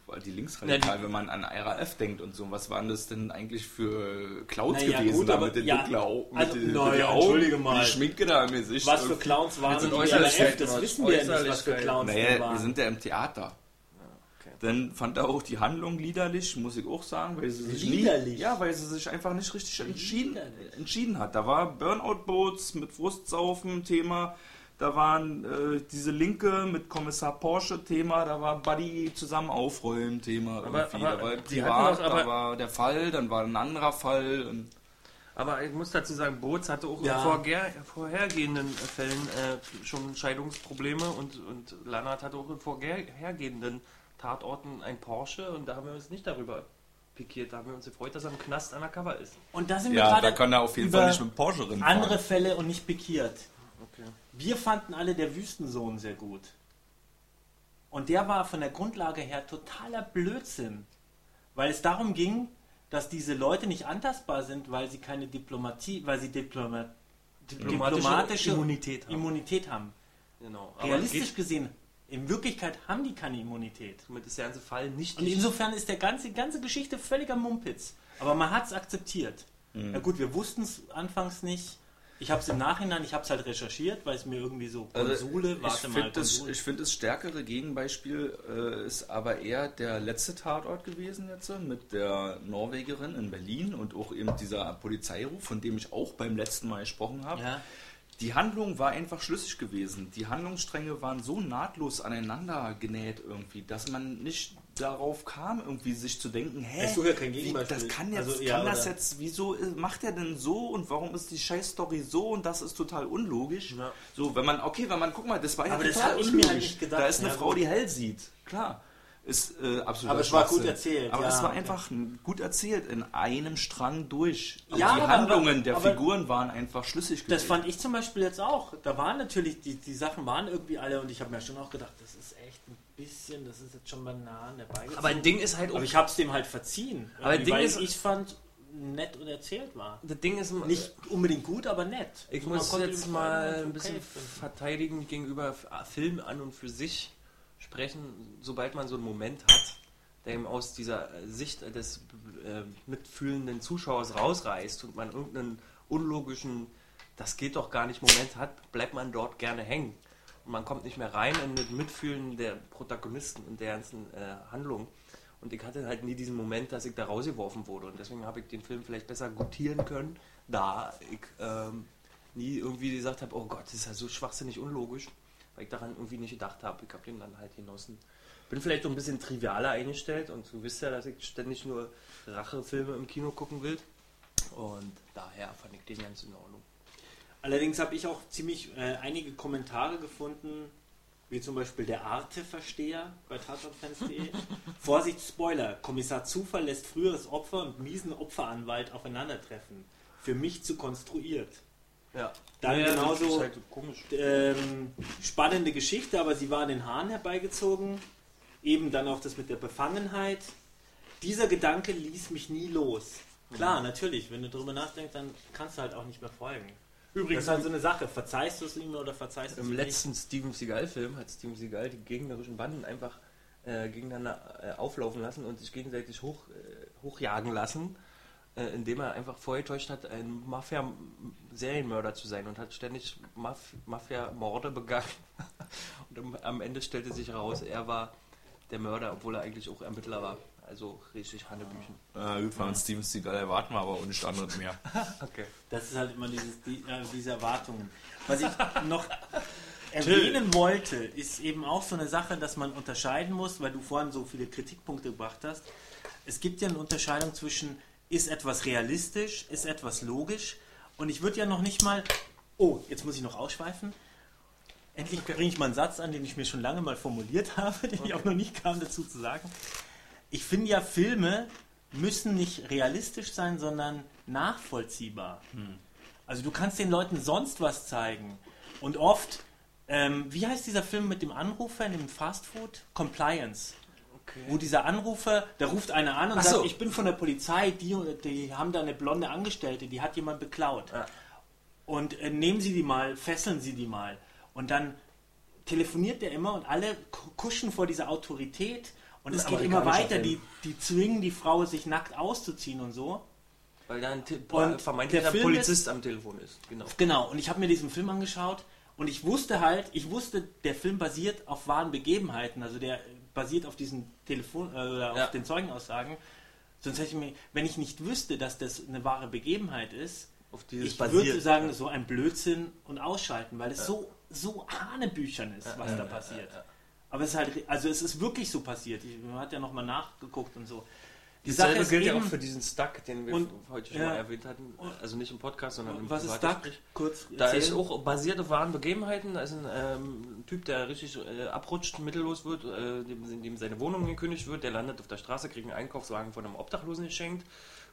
weil die Linksradikale, wenn man an RAF denkt und so, was waren das denn eigentlich für Clouds Naja, gewesen gut, da mit den ja, dunklen Augen, mit also, den- mit naja, den Augen, mal. die Schminke da im Gesicht. was für Clowns waren die RAF? Das wissen wir ja nicht, was für. Clowns Naja, wir waren. sind ja im Theater. Dann fand er auch die Handlung liederlich, muss ich auch sagen, weil sie sich Liederlich? nie, ja, weil sie sich einfach nicht richtig entschieden, entschieden hat. Da war Burnout-Boats mit Frustsaufen Thema, da waren äh, diese Linke mit Kommissar Porsche Thema, da war Buddy zusammen aufräumen Thema Aber- irgendwie. aber da war privat, doch aber- da war der Fall, dann war ein anderer Fall. Aber ich muss dazu sagen, Boots hatte auch Ja. in vorher, vorhergehenden Fällen äh, schon Scheidungsprobleme und, und Lannert hatte auch in vorhergehenden Tatorten ein Porsche und da haben wir uns nicht darüber pikiert. Da haben wir uns gefreut, dass er im Knast undercover ist. Und da sind wir Ja, gerade da kann er auf jeden über Fall nicht mit dem Porsche rinfahren. andere Fälle und nicht pikiert. Okay. Wir fanden alle der Wüstensohn sehr gut. Und der war von der Grundlage her totaler Blödsinn. Weil es darum ging, dass diese Leute nicht antastbar sind, weil sie keine Diplomatie, weil sie Diploma, Diplomatische diplomatische Immunität haben. Immunität haben. Genau. Aber Realistisch gesehen, in Wirklichkeit haben die keine Immunität. Somit ist der ganze Fall nicht. Und insofern ist der ganze, ganze Geschichte völliger Mumpitz. Aber man hat es akzeptiert. Mhm. Na gut, wir wussten es anfangs nicht. Ich habe es im Nachhinein, ich habe es halt recherchiert, weil es mir irgendwie so Konsole, Also, ich warte mal, finde das, ich find das stärkere Gegenbeispiel äh, ist aber eher der letzte Tatort gewesen jetzt äh, mit der Norwegerin in Berlin und auch eben dieser Polizeiruf, von dem ich auch beim letzten Mal gesprochen habe. Ja. Die Handlung war einfach schlüssig gewesen. Die Handlungsstränge waren so nahtlos aneinander genäht irgendwie, dass man nicht darauf kam, irgendwie sich zu denken, hä, ja kein wie, das kann jetzt, Also, ja, kann das jetzt, wieso ist- macht er denn so und warum ist die Scheißstory so und das ist total unlogisch. Ja. So, wenn man, okay, wenn man, guck mal, das war ja Aber das total mir halt unlogisch. nicht gedacht. Da ist eine Frau, die hell sieht, klar. Ist äh, absolut. Aber es war gut erzählt, Aber ja, es war okay. einfach gut erzählt, in einem Strang durch. Und Ja, die aber- Handlungen der aber- Figuren waren einfach schlüssig Das gewesen. fand ich zum Beispiel jetzt auch. Da waren natürlich, die, die Sachen waren irgendwie alle und ich habe mir schon auch gedacht, das ist echt ein bisschen, das ist jetzt schon Bananen herbeigezogen. Aber ein Ding ist halt auch. Aber ich habe es dem halt verziehen. Aber irgendwie, Ding weil ist- ich fand, nett und erzählt war. das Ding ist Nicht unbedingt gut, aber nett. Ich Man muss jetzt mal ein okay bisschen finden. verteidigend gegenüber Film an und für sich sprechen, sobald man so einen Moment hat, der ihm aus dieser Sicht des äh, mitfühlenden Zuschauers rausreißt und man irgendeinen unlogischen, das geht doch gar nicht Moment hat, bleibt man dort gerne hängen. Und man kommt nicht mehr rein in das Mitfühlen der Protagonisten und der ganzen äh, Handlung. Und ich hatte halt nie diesen Moment, dass ich da rausgeworfen wurde. Und deswegen habe ich den Film vielleicht besser gutieren können, da ich ähm, nie irgendwie gesagt habe, oh Gott, das ist ja so schwachsinnig unlogisch, weil ich daran irgendwie nicht gedacht habe. Ich habe den dann halt genossen. Bin vielleicht so ein bisschen trivialer eingestellt und du wisst ja, dass ich ständig nur Rachefilme im Kino gucken will. Und daher fand ich den ganz in Ordnung. Allerdings habe ich auch ziemlich äh, einige Kommentare gefunden, wie zum Beispiel der Arte-Versteher bei tatortfans.de. Vorsicht, Spoiler. Kommissar Zufall lässt früheres Opfer und miesen Opferanwalt aufeinandertreffen. Für mich zu konstruiert. Ja, Dann ja, genauso- Das halt so komisch. Ähm, spannende Geschichte, aber sie war an den Haaren herbeigezogen. Eben dann auch das mit der Befangenheit. Dieser Gedanke ließ mich nie los. Klar, natürlich, wenn du darüber nachdenkst, dann kannst du halt auch nicht mehr folgen. Das Übrigens, ist halt so eine Sache. Verzeihst du es ihm oder verzeihst du es im ihm letzten Steven Seagal-Film hat Steven Seagal die gegnerischen Banden einfach äh, gegeneinander äh, auflaufen lassen und sich gegenseitig hoch, äh, hochjagen lassen, äh, indem er einfach vorgetäuscht hat, ein Mafia-Serienmörder zu sein und hat ständig Maf Mafia-Morde begangen. und am, am Ende stellte sich heraus, er war der Mörder, obwohl er eigentlich auch Ermittler war. Also richtig Hanebüchen. Äh, gut, von Steven Seagal erwarten wir aber auch nichts anderes mehr. Okay. Das ist halt immer dieses, die, äh, diese Erwartungen. Was ich noch erwähnen wollte, ist eben auch so eine Sache, dass man unterscheiden muss, weil du vorhin so viele Kritikpunkte gebracht hast. Es gibt ja eine Unterscheidung zwischen, ist etwas realistisch, ist etwas logisch. Und ich würde ja noch nicht mal, oh, jetzt muss ich noch ausschweifen. Endlich bringe ich mal einen Satz an, den ich mir schon lange mal formuliert habe, den ich auch noch nicht kam dazu zu sagen. Ich finde ja, Filme müssen nicht realistisch sein, sondern nachvollziehbar. Also du kannst den Leuten sonst was zeigen. Und oft, ähm, wie heißt dieser Film mit dem Anrufer in dem Fastfood? Compliance. Wo dieser Anrufer, da ruft einer an und Ach sagt, so. ich bin von der Polizei, die, die haben da eine blonde Angestellte, die hat jemand beklaut. Ja. Und äh, nehmen Sie die mal, fesseln Sie die mal. Und dann telefoniert der immer und alle ku- kuschen vor dieser Autorität. Und es geht immer weiter. Die, die zwingen die Frau, sich nackt auszuziehen und so. Weil da ein Und vermeintlicher Polizist am Telefon ist. Genau. Genau, und ich habe mir diesen Film angeschaut und ich wusste halt, ich wusste, der Film basiert auf wahren Begebenheiten, also der basiert auf diesen Telefon, äh, oder auf Ja. den Zeugenaussagen. Sonst hätte ich mir, wenn ich nicht wüsste, dass das eine wahre Begebenheit ist, Auf dieses ich basiert. würde sagen, so ein Blödsinn und ausschalten, weil es so, so Hanebüchern ist, was da passiert. Aber es ist halt, also es ist wirklich so passiert. Ich, man hat ja nochmal nachgeguckt und so. Die Sache ist gilt ja eben, auch für diesen Stuck, den wir Und- heute schon ja. mal erwähnt hatten. Also nicht im Podcast, sondern im was ist? Privatgespräch. Kurz Da ist auch basiert auf wahren Begebenheiten. Da ist ein ähm, Typ, der richtig äh, abrutscht, mittellos wird, äh, dem, dem seine Wohnung gekündigt wird. Der landet auf der Straße, kriegt einen Einkaufswagen von einem Obdachlosen geschenkt,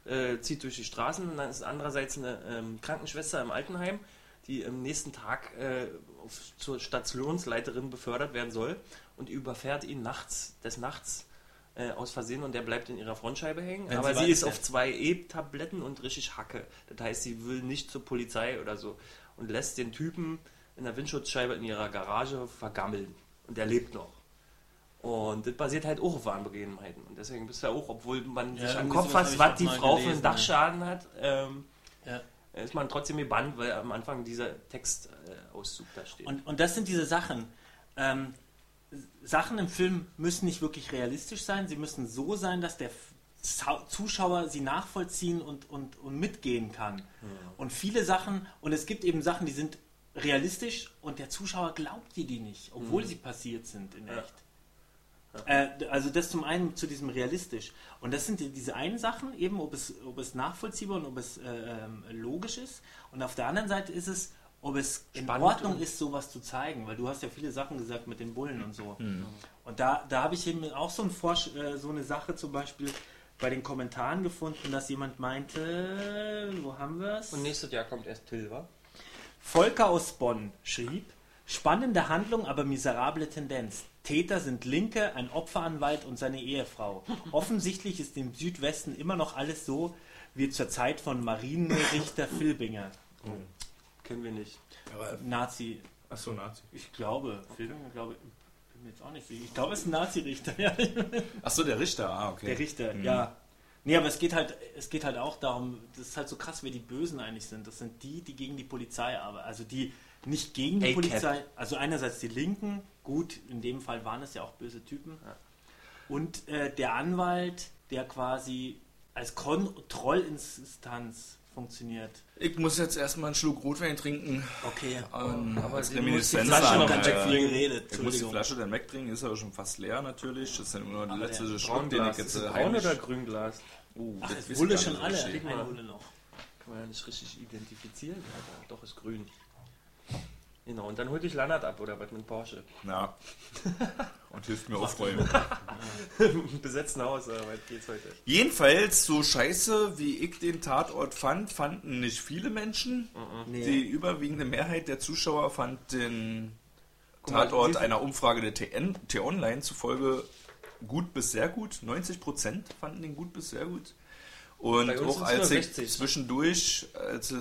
äh, zieht durch die Straßen. Und dann ist andererseits eine ähm, Krankenschwester im Altenheim, die am nächsten Tag äh, auf, zur Stationsleiterin befördert werden soll. Und überfährt ihn nachts, des Nachts äh, aus Versehen und der bleibt in ihrer Frontscheibe hängen. Wenn Aber sie sie ist auf zwei E-Tabletten und richtig Hacke. Das heißt, sie will nicht zur Polizei oder so und lässt den Typen in der Windschutzscheibe in ihrer Garage vergammeln. Und der lebt noch. Und das basiert halt auch auf wahren Begebenheiten. Und deswegen bist du ja auch, obwohl man Ja, sich am Kopf hat, was die Frau für gelesen, einen Dachschaden hat, ähm, Ja. ist man trotzdem gebannt, weil am Anfang dieser Textauszug da steht. Und, und das sind diese Sachen. Ähm, Sachen im Film müssen nicht wirklich realistisch sein, sie müssen so sein, dass der Zuschauer sie nachvollziehen und, und, und mitgehen kann. Und viele Sachen, und es gibt eben Sachen, die sind realistisch und der Zuschauer glaubt die, die nicht, obwohl sie passiert sind in Ja. echt. Äh, also das zum einen zu diesem realistisch. Und das sind die, diese einen Sachen, eben ob es, ob es nachvollziehbar und ob es äh, ähm, logisch ist. Und auf der anderen Seite ist es, ob es in Spannend Ordnung ist, sowas zu zeigen, weil du hast ja viele Sachen gesagt mit den Bullen und so. Mhm. Und da, da habe ich eben auch so, ein Forsch, äh, so eine Sache zum Beispiel bei den Kommentaren gefunden, dass jemand meinte, wo haben wir es? Und nächstes Jahr kommt erst Till, wa? Volker aus Bonn schrieb, spannende Handlung, aber miserable Tendenz. Täter sind Linke, ein Opferanwalt und seine Ehefrau. Offensichtlich ist im Südwesten immer noch alles so wie zur Zeit von Marienrichter Filbinger. Kennen wir nicht. Nazi, Achso, Nazi. ich glaube, Filbinger, glaube bin mir jetzt auch nicht sicher. Ich glaube, es ist ein Nazi-Richter, ja. Achso, der Richter, ah, okay. Der Richter, Mhm. ja. Nee, aber es geht halt, es geht halt auch darum, das ist halt so krass, wer die Bösen eigentlich sind. Das sind die, die gegen die Polizei arbeiten. Also die nicht gegen die. Polizei, also einerseits die Linken, gut, in dem Fall waren es ja auch böse Typen. Ja. Und äh, der Anwalt, der quasi als Kontrollinstanz funktioniert. Ich muss jetzt erstmal einen Schluck Rotwein trinken. Okay. Ähm, aber Reminiszenz muss die Flasche noch wegkriegen. viel geredet. Ich muss die. Flasche dann wegtrinken, ist aber schon fast leer natürlich. Das ist dann nur der Aber letzte der Schluck, den ich jetzt Braun oder Grünglas? Uh, Ach, das es ich gar schon alle. Ein Wulle noch. Kann man ja nicht richtig identifizieren. Aber doch, ist grün. Genau, und dann holt dich Lannert ab oder was mit Porsche. Ja. Und hilft mir aufräumen. Besetzten Haus, aber weit geht's heute. Jedenfalls, so scheiße wie ich den Tatort fand, fanden nicht viele Menschen. Nee. Die überwiegende Mehrheit der Zuschauer fand den Guck mal, Tatort einer Umfrage der TN, T-Online zufolge gut bis sehr gut. 90% fanden den gut bis sehr gut. Und auch als ich 60. zwischendurch, als ich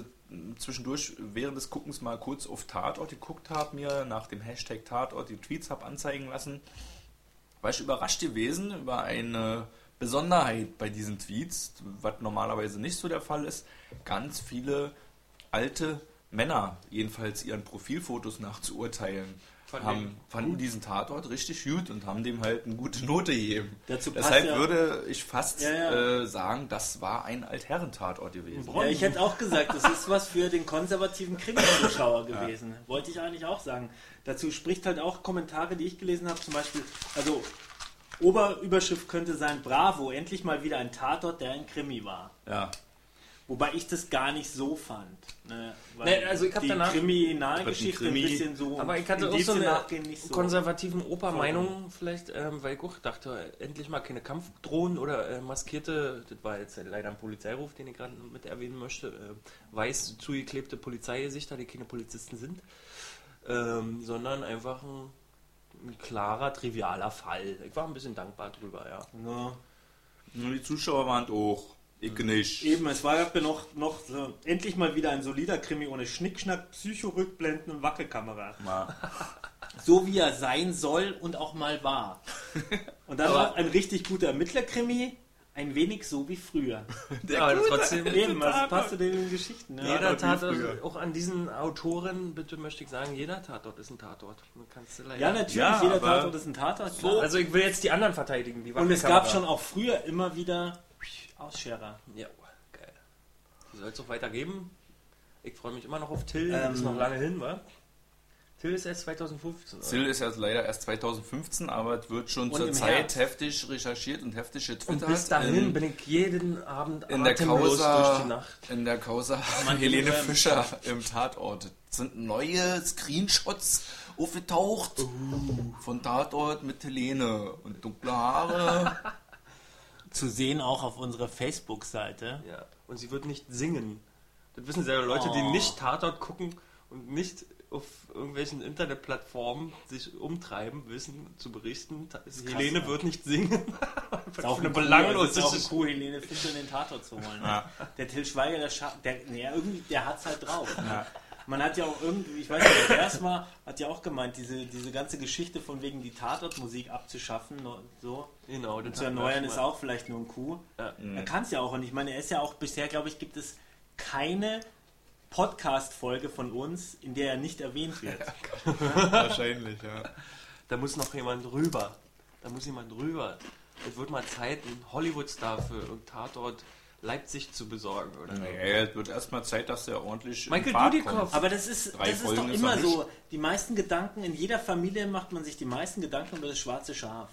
zwischendurch während des Guckens mal kurz auf Tatort geguckt habe, mir nach dem Hashtag Tatort die Tweets habe anzeigen lassen, war ich überrascht gewesen über eine Besonderheit bei diesen Tweets, was normalerweise nicht so der Fall ist. Ganz viele alte Männer, jedenfalls ihren Profilfotos nach zu urteilen, Fanden haben, den fanden diesen Tatort richtig gut und haben dem halt eine gute Note gegeben. Dazu Deshalb ja- würde ich fast Ja, ja. Äh, sagen, das war ein Altherren-Tatort gewesen. Ja, ich hätte auch gesagt, das ist was für den konservativen Krimi-Zuschauer gewesen. Wollte ich eigentlich auch sagen. Dazu spricht halt auch Kommentare, die ich gelesen habe, zum Beispiel, also Oberüberschrift könnte sein, bravo, endlich mal wieder ein Tatort, der ein Krimi war. Ja. Wobei ich das gar nicht so fand. Ne? Weil Nee, also ich hab die danach- Kriminalgeschichte Krimi- ein bisschen so. Aber ich hatte auch so eine so. konservativen Oper-Meinung vielleicht, ähm, weil ich auch dachte, endlich mal keine Kampfdrohnen oder äh, maskierte, das war jetzt leider ein Polizeiruf, den ich gerade mit erwähnen möchte, äh, weiß zugeklebte Polizeigesichter, die keine Polizisten sind, ähm, sondern einfach ein, ein klarer, trivialer Fall. Ich war ein bisschen dankbar drüber, ja. Ja. Nur die Zuschauer waren auch. Ich nicht. Eben, es war ja noch, noch so, endlich mal wieder ein solider Krimi ohne Schnickschnack, Psycho-Rückblenden und Wackelkamera. So wie er sein soll und auch mal war. Und dann noch ein richtig guter Ermittlerkrimi, ein wenig so wie früher. ja aber trotzdem, Eben, also passt zu den Geschichten. Ne? jeder Tatort auch an diesen Autoren, bitte möchte ich sagen, jeder Tatort ist ein Tatort. Man kann's leider- Ja, natürlich, Ja, jeder Tatort ist ein Tatort. klar. Also ich will jetzt die anderen verteidigen. Die und es gab schon auch früher immer wieder Ausscherer. Ja, geil. Soll es auch weitergeben. Ich freue mich immer noch auf Till. Ähm, ist noch lange hin, wa? Till ist erst 2015. oder? Sill ist erst leider erst 2015, aber es wird schon Und zur Zeit Herbst. heftig recherchiert und heftig Und getwittert. bis dahin in, bin ich jeden Abend in der Causa, durch die Nacht. in der Causa Man Helene Fischer im Tatort. Es sind neue Screenshots aufgetaucht Uh. von Tatort mit Helene und dunkle Haare. Zu sehen auch auf unserer Facebook-Seite. Ja. Und sie wird nicht singen. Das wissen sehr Leute, die Oh. nicht Tatort gucken und nicht auf irgendwelchen Internetplattformen sich umtreiben, wissen zu berichten. Ta- Helene ne? wird nicht singen. Ist auch eine belanglose eine cool, Helene Fischer in den Tatort zu holen. Ja. Der Till Schweiger, der, der, nee, irgendwie, der hat's halt drauf. Man hat ja auch irgendwie, ich weiß nicht, war, hat ja auch gemeint, diese, diese ganze Geschichte von wegen die Tatortmusik abzuschaffen, so, Genau, und zu erneuern ist auch vielleicht nur ein Coup. Ja. Er kann es ja auch und ich meine, er ist ja auch, bisher glaube ich, gibt es keine Podcast-Folge von uns, in der er nicht erwähnt wird. Wahrscheinlich, ja. Da muss noch jemand rüber. Da muss jemand rüber. Es wird mal Zeit, einen Hollywood-Star für einen Tatort Leipzig zu besorgen, oder? Naja, es wird erstmal Zeit, dass er ordentlich Michael Dudikoff. Aber das ist, Drei das ist doch ist immer noch so. Die meisten Gedanken, in jeder Familie macht man sich die meisten Gedanken über das schwarze Schaf.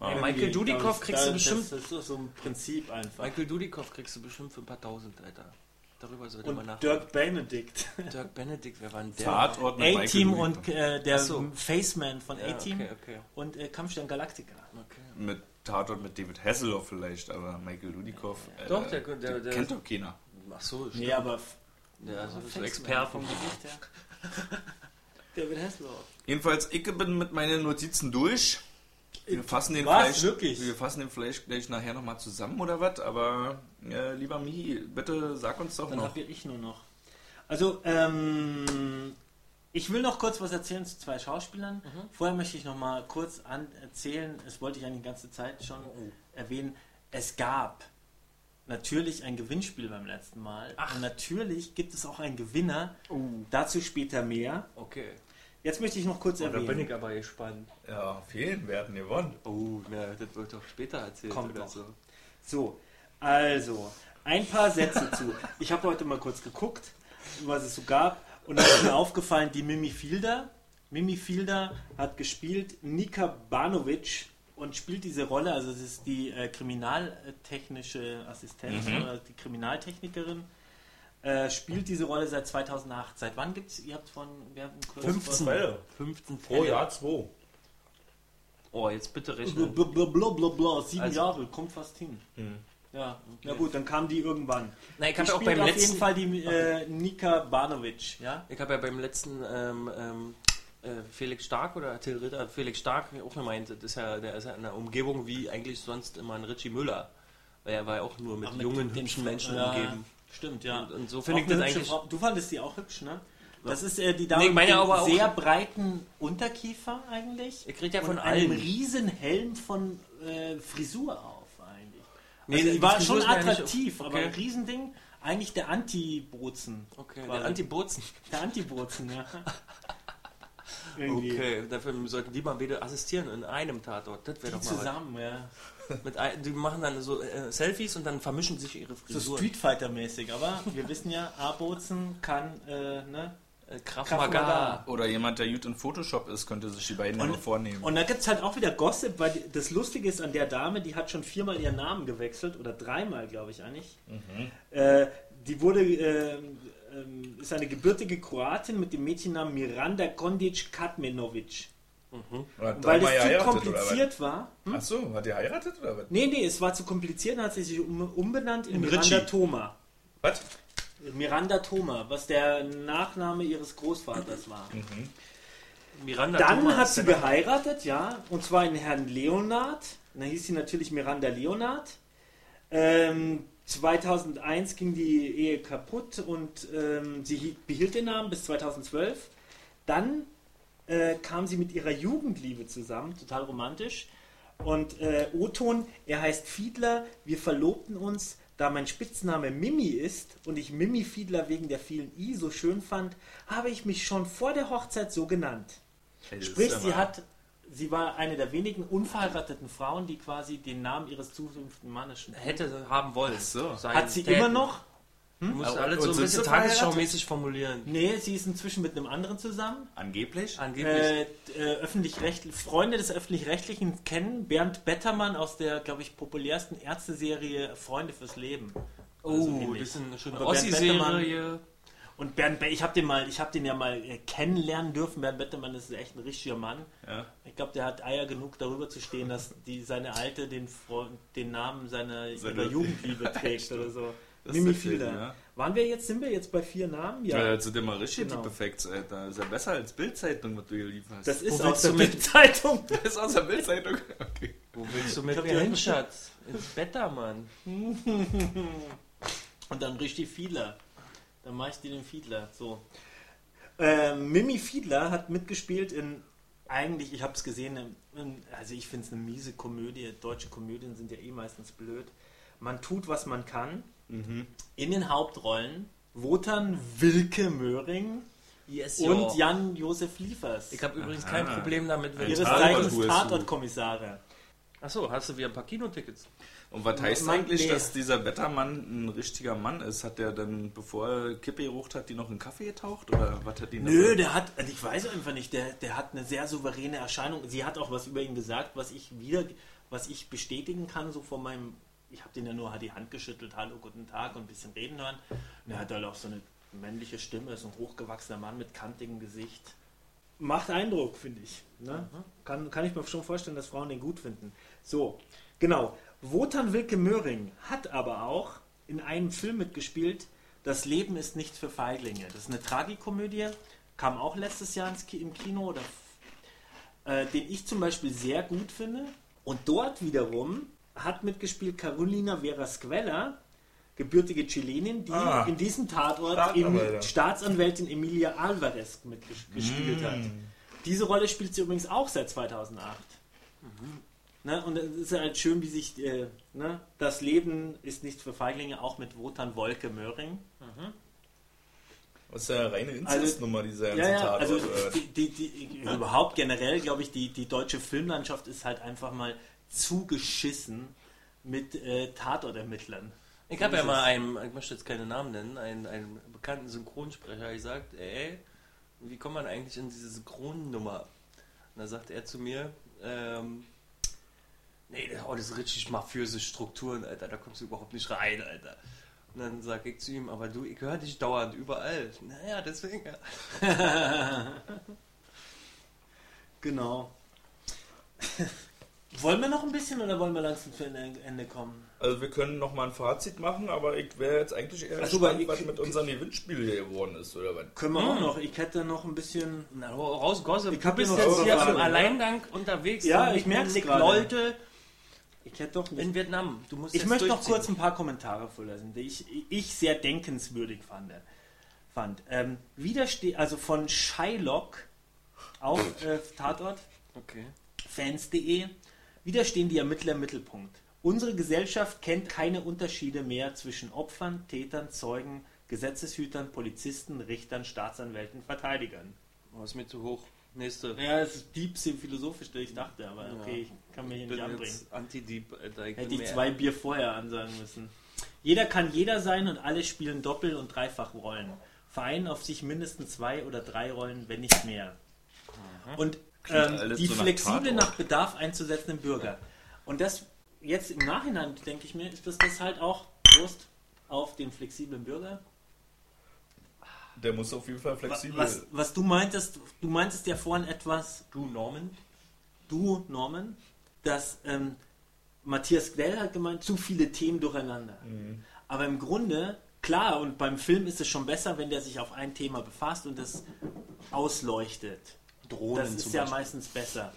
Ey, Irgendwie, Michael Dudikoff kriegst du bestimmt. Das ist so- so ein Prinzip einfach. Michael Dudikoff kriegst du bestimmt für ein paar tausend, Alter. Darüber sollte man Und nachdenken. Dirk Benedict. Dirk Benedict, wer war denn der? Tatort mit Michael A-Team und äh, der so. Faceman von Ja, A-Team okay, okay, und äh, Kampfstern Galactica. okay. Mit Tatort mit David Hasselhoff vielleicht, aber Michael Dudikoff. äh, Doch, der- der- der- kennt doch keiner. Ach so, Nee, stimmt. aber Der also ist Experte. vom Gesicht her. David Hasselhoff. Jedenfalls, ich bin mit meinen Notizen durch. Wir fassen den Was? vielleicht, Wirklich? wir fassen den vielleicht gleich nachher nochmal zusammen oder was, aber äh, lieber Michi, bitte sag uns doch Dann noch. habe ich nur noch. Also, ähm, ich will noch kurz was erzählen zu zwei Schauspielern. Mhm. Vorher möchte ich noch mal kurz an erzählen, das wollte ich eigentlich die ganze Zeit schon Oh. erwähnen. Es gab natürlich ein Gewinnspiel beim letzten Mal. Ach. Und natürlich gibt es auch einen Gewinner. Oh, Dazu später mehr. okay. Jetzt möchte ich noch kurz Oh, da erwähnen. bin ich aber gespannt. Ja, vielen werden gewonnen. Oh, na, das wird doch später erzählt Kommt oder noch. so. So, also, ein paar Sätze zu. Ich habe heute mal kurz geguckt, was es so gab. Und da ist mir aufgefallen, die Mimi Fielder. Mimi Fielder hat gespielt Nika Banovic und spielt diese Rolle, also das ist die äh, kriminaltechnische Assistenz Mhm. oder die Kriminaltechnikerin, äh, spielt diese Rolle seit 2008. Seit wann gibt es, ihr habt von, wir haben kurz 15. Fälle. 15 Pro Fälle. Jahr zwei. Oh, jetzt bitte rechnen. bla, bla, bla, bla, bla, sieben Also- Jahre, kommt fast hin. Hm. Ja, na gut, dann kam die irgendwann. Na, ich habe auch spielt beim auf letzten, jeden Fall die äh, Nika Banovic, ja? ich habe ja beim letzten ähm, ähm, äh, Felix Stark oder Till Ritter, Felix Stark auch gemeint, das ist ja, der ist ja in einer Umgebung wie eigentlich sonst immer ein Richie Müller. Weil er war ja auch nur mit Ach, mit jungen, hübschen Menschen ja, umgeben. Stimmt, ja. Und, und so finde ich Auch das eigentlich. Frau. Du fandest die auch hübsch, ne? Das ist äh, die Dame Nee, mit aber auch- sehr breiten Unterkiefer eigentlich. Ich rede ja von und einem allen. riesen Helm von äh, Frisur eigentlich. Nee, Also, die die war Frisur schon ja attraktiv, aber okay. ein Riesending. Eigentlich der Anti-Bozen. Okay, quasi. der Anti-Bozen. Der Anti-Bozen, ja. Irgendwie. Okay, dafür sollten die mal wieder assistieren in einem Tatort. Das wäre doch mal zusammen, ja. was. Mit ein, die machen dann so äh, Selfies und dann vermischen sich ihre So Frisuren. Street Fighter-mäßig, aber wir wissen ja, A-Bozen kann, äh, ne? Äh, Krav Maga. Oder jemand, der gut in Photoshop ist, könnte sich die beiden Und- mal vornehmen. Und da gibt es halt auch wieder Gossip, weil die, das Lustige ist an der Dame, die hat schon viermal ihren Namen gewechselt, oder dreimal, glaube ich eigentlich. Äh, die wurde, äh, ähm, ist eine gebürtige Kroatin mit dem Mädchennamen Miranda Kondic Katmenovic. Und weil es zu kompliziert war. Was? Ach so, hat die heiratet oder was? Nee, nee, es war zu kompliziert, dann hat sie sich um, umbenannt in, In Miranda Ritchie. Thoma. Was? Miranda Thoma, was der Nachname ihres Großvaters war. Miranda Dann Thomas hat sie geheiratet, ja, und zwar in Herrn Leonard. Dann hieß sie natürlich Miranda Leonard. Ähm, 2001 ging die Ehe kaputt und ähm, sie hielt- behielt den Namen bis 2012. Dann äh, kam sie mit ihrer Jugendliebe zusammen, total romantisch. Und äh, O-Ton, er heißt Fiedler, wir verlobten uns, da mein Spitzname Mimi ist und ich Mimi Fiedler wegen der vielen I so schön fand, habe ich mich schon vor der Hochzeit so genannt. Das Sprich, sie hat, sie war eine der wenigen unverheirateten Frauen, die quasi den Namen ihres zukünftigen Mannes schon hätte haben wollen. So. Hat sie Täten. immer noch? Du musst alles so ein sind bisschen tagesschaumäßig formulieren. Nee, sie ist inzwischen mit einem anderen zusammen. Angeblich? Angeblich. Äh, äh, öffentlich-rechtlich, Freunde des Öffentlich-Rechtlichen kennen Bernd Bettermann aus der, glaube ich, populärsten Ärzteserie Freunde fürs Leben. Oder so oh, ähnlich. das ist eine schöne Ossi-Serie. Und Bernd, Be ich habe den mal, ich habe den ja mal äh, kennenlernen dürfen. Bernd Bettermann ist echt ein richtiger Mann. Ja. Ich glaube, der hat Eier genug darüber zu stehen, dass die seine Alte den, den Namen seiner Seine- ihrer Jugendliebe trägt oder so. Das Mimi ist der Fiedler. Film, ja. Waren wir jetzt, sind wir jetzt bei vier Namen? Ja. Ja, also der mal richtig Genau. die Perfekt, Alter. Ist ja besser als Bildzeitung, was du hier lieferst. Das ist Wo aus der Bildzeitung. Das ist aus der Bildzeitung. Okay. Wo willst du mit mir hin, Schatz? Ins Bettermann. Und dann richtig Fiedler. Dann mache ich dir den Fiedler. So. Ähm, Mimi Fiedler hat mitgespielt in eigentlich, ich habe es gesehen, in, also ich finde es eine miese Komödie. Deutsche Komödien sind ja eh meistens blöd. Man tut, was man kann. Mhm. In den Hauptrollen Wotan Wilke Möhring Yes, und Jan-Josef Liefers. Ich habe übrigens kein Aha. Problem damit, wenn Ihres Zeichens Tatortkommissare. Achso, hast du wieder ein paar Kinotickets? Und was heißt Man- eigentlich, nee. dass dieser Bettermann ein richtiger Mann ist? Hat der dann, bevor er Kippe gerucht hat, die noch in Kaffee getaucht? Oder was hat die Nö, der hat, also ich weiß einfach nicht, der, der hat eine sehr souveräne Erscheinung. Sie hat auch was über ihn gesagt, was ich wieder, was ich bestätigen kann, so von meinem, ich habe den ja nur hat die Hand geschüttelt, hallo, guten Tag und ein bisschen reden hören. Und er hat halt auch so eine männliche Stimme, ist ein hochgewachsener Mann mit kantigem Gesicht. Macht Eindruck, finde ich. Ne? Kann, kann ich mir schon vorstellen, dass Frauen den gut finden. So, genau. Wotan Wilke Möhring hat aber auch in einem Film mitgespielt, Das Leben ist nichts für Feiglinge. Das ist eine Tragikomödie, kam auch letztes Jahr ins im Kino, oder, äh, den ich zum Beispiel sehr gut finde. Und dort wiederum hat mitgespielt Carolina Vera Squella, gebürtige Chilenin, die Ah. in diesem Tatort Staatsanwältin. Emi- Staatsanwältin Emilia Alvarez mitgespielt hat. Diese Rolle spielt sie übrigens auch seit 2008. Ne, und es ist halt schön, wie sich äh, ne, das Leben ist nicht für Feiglinge, auch mit Wotan Wolke Möhring. Das ist ja eine reine Inzestnummer, dieser ganze Ja, ja, Tatort. also die, die, die, überhaupt generell, glaube ich, die, die deutsche Filmlandschaft ist halt einfach mal zugeschissen mit äh, Tatortermittlern. Ich habe ja mal einen, ich möchte jetzt keine Namen nennen, einen, einen bekannten Synchronsprecher gesagt, ey, wie kommt man eigentlich in diese Synchronnummer? Und da sagt er zu mir, ähm, nee, das, oh, das sind richtig mafiöse Strukturen, Alter, da kommst du überhaupt nicht rein, Alter. Und dann sage ich zu ihm, aber du, ich höre dich dauernd überall. Naja, deswegen. Genau. wollen wir noch ein bisschen oder wollen wir langsam zu Ende kommen? Also wir können noch mal ein Fazit machen, aber ich wäre jetzt eigentlich eher Ach so, gespannt, weil ich- was mit unserem Gewinnspiel hier geworden ist, oder was? Können wir auch noch. Ich hätte noch ein bisschen. Na, raus, Gosse, Ich du hab bist hier noch jetzt hier im ne? Alleingang unterwegs. Ja, ich merk's Nick gerade. Leute Ich hätte doch in Vietnam. Du musst Ich möchte noch kurz ein paar Kommentare vorlesen, die ich, ich sehr denkenswürdig fand. fand. Ähm, widerste also von Shylock auf äh, Tatort Okay. fans.de wieder stehen die Ermittler im Mittelpunkt. Unsere Gesellschaft kennt keine Unterschiede mehr zwischen Opfern, Tätern, Zeugen, Gesetzeshütern, Polizisten, Richtern, Staatsanwälten, Verteidigern. Oh, ist mir zu hoch. Nächste. Ja, es ist deep philosophisch, ich dachte, aber okay, ich kann mir hier Ich nicht anbringen. Anti-Dieb, Alter. Ich Hätte ich zwei Bier vorher ansagen müssen. Jeder kann jeder sein und alle spielen Doppel- und Dreifachrollen. Vereinen auf sich mindestens zwei oder drei Rollen, wenn nicht mehr. Und ähm, die so nach flexible Tatort. nach Bedarf einzusetzenden Bürger. Und das jetzt im Nachhinein, denke ich mir, ist das, das halt auch Prost auf den flexiblen Bürger. Der muss auf jeden Fall flexibel Was, was du meintest, du meintest ja vorhin etwas, Du, Norman? du, Norman, dass ähm, Matthias Quell hat gemeint, zu viele Themen durcheinander. Mhm. Aber im Grunde, klar, und beim Film ist es schon besser, wenn der sich auf ein Thema befasst und das ausleuchtet. Drohnen das ist zum ja Beispiel. meistens besser.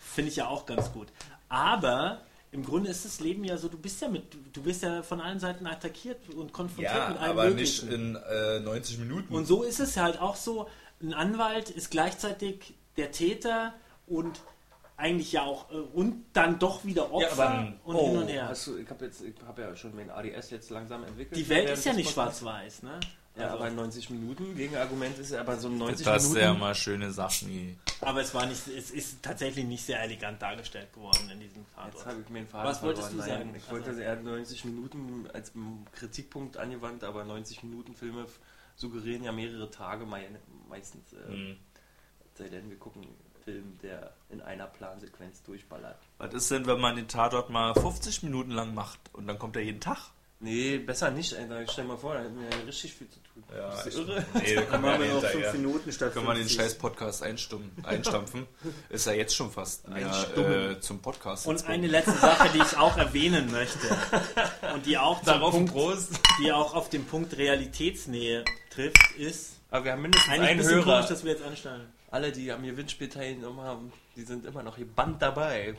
Finde ich ja auch ganz gut. Aber im Grunde ist das Leben ja so, du bist ja mit, du wirst ja von allen Seiten attackiert und konfrontiert Ja, mit allem aber nicht Möglichen. in äh, 90 Minuten. Und so ist es halt auch so, ein Anwalt ist gleichzeitig der Täter und eigentlich ja auch, äh, und dann doch wieder Opfer und hin und her. Hast du, ich habe jetzt, ich habe ja schon meinen ADS jetzt langsam entwickelt. Die Welt ist ja nicht schwarz-weiß, ne? Ja, Also- aber 90 Minuten, Gegenargument ist ja aber so 90 Das Minuten. ja mal schöne Sachen. Aber es war nicht, es ist tatsächlich nicht sehr elegant dargestellt geworden in diesem Jetzt Tatort. habe ich mir den Faden Was wolltest verloren. du Nein, sagen? Ich wollte, Also- er hat 90 Minuten als Kritikpunkt angewandt, aber 90 Minuten Filme suggerieren ja mehrere Tage mei- meistens. Äh, Hm. Sei denn, wir gucken einen Film, der in einer Plansequenz durchballert. Was ist denn, wenn man den Tatort mal 50 Minuten lang macht und dann kommt er jeden Tag? Nee, besser nicht, Alter. Stell mal vor, da hätten wir ja richtig viel zu tun. Bist du irre? Nee, da wir ja noch fünf Minuten statt Können wir den 50. scheiß Podcast einstummen, einstampfen? Ist ja jetzt schon fast Einstummen. äh, zum Podcast. Und eine letzte Sache, die ich auch erwähnen möchte und die auch, zum Darauf Punkt, Prost. die auch auf den Punkt Realitätsnähe trifft, ist Aber wir haben mindestens eigentlich ein einen bisschen Hörer. komisch, dass wir jetzt anstellen. Alle, die am Gewinnspiel teilgenommen haben, die sind immer noch hier Band dabei.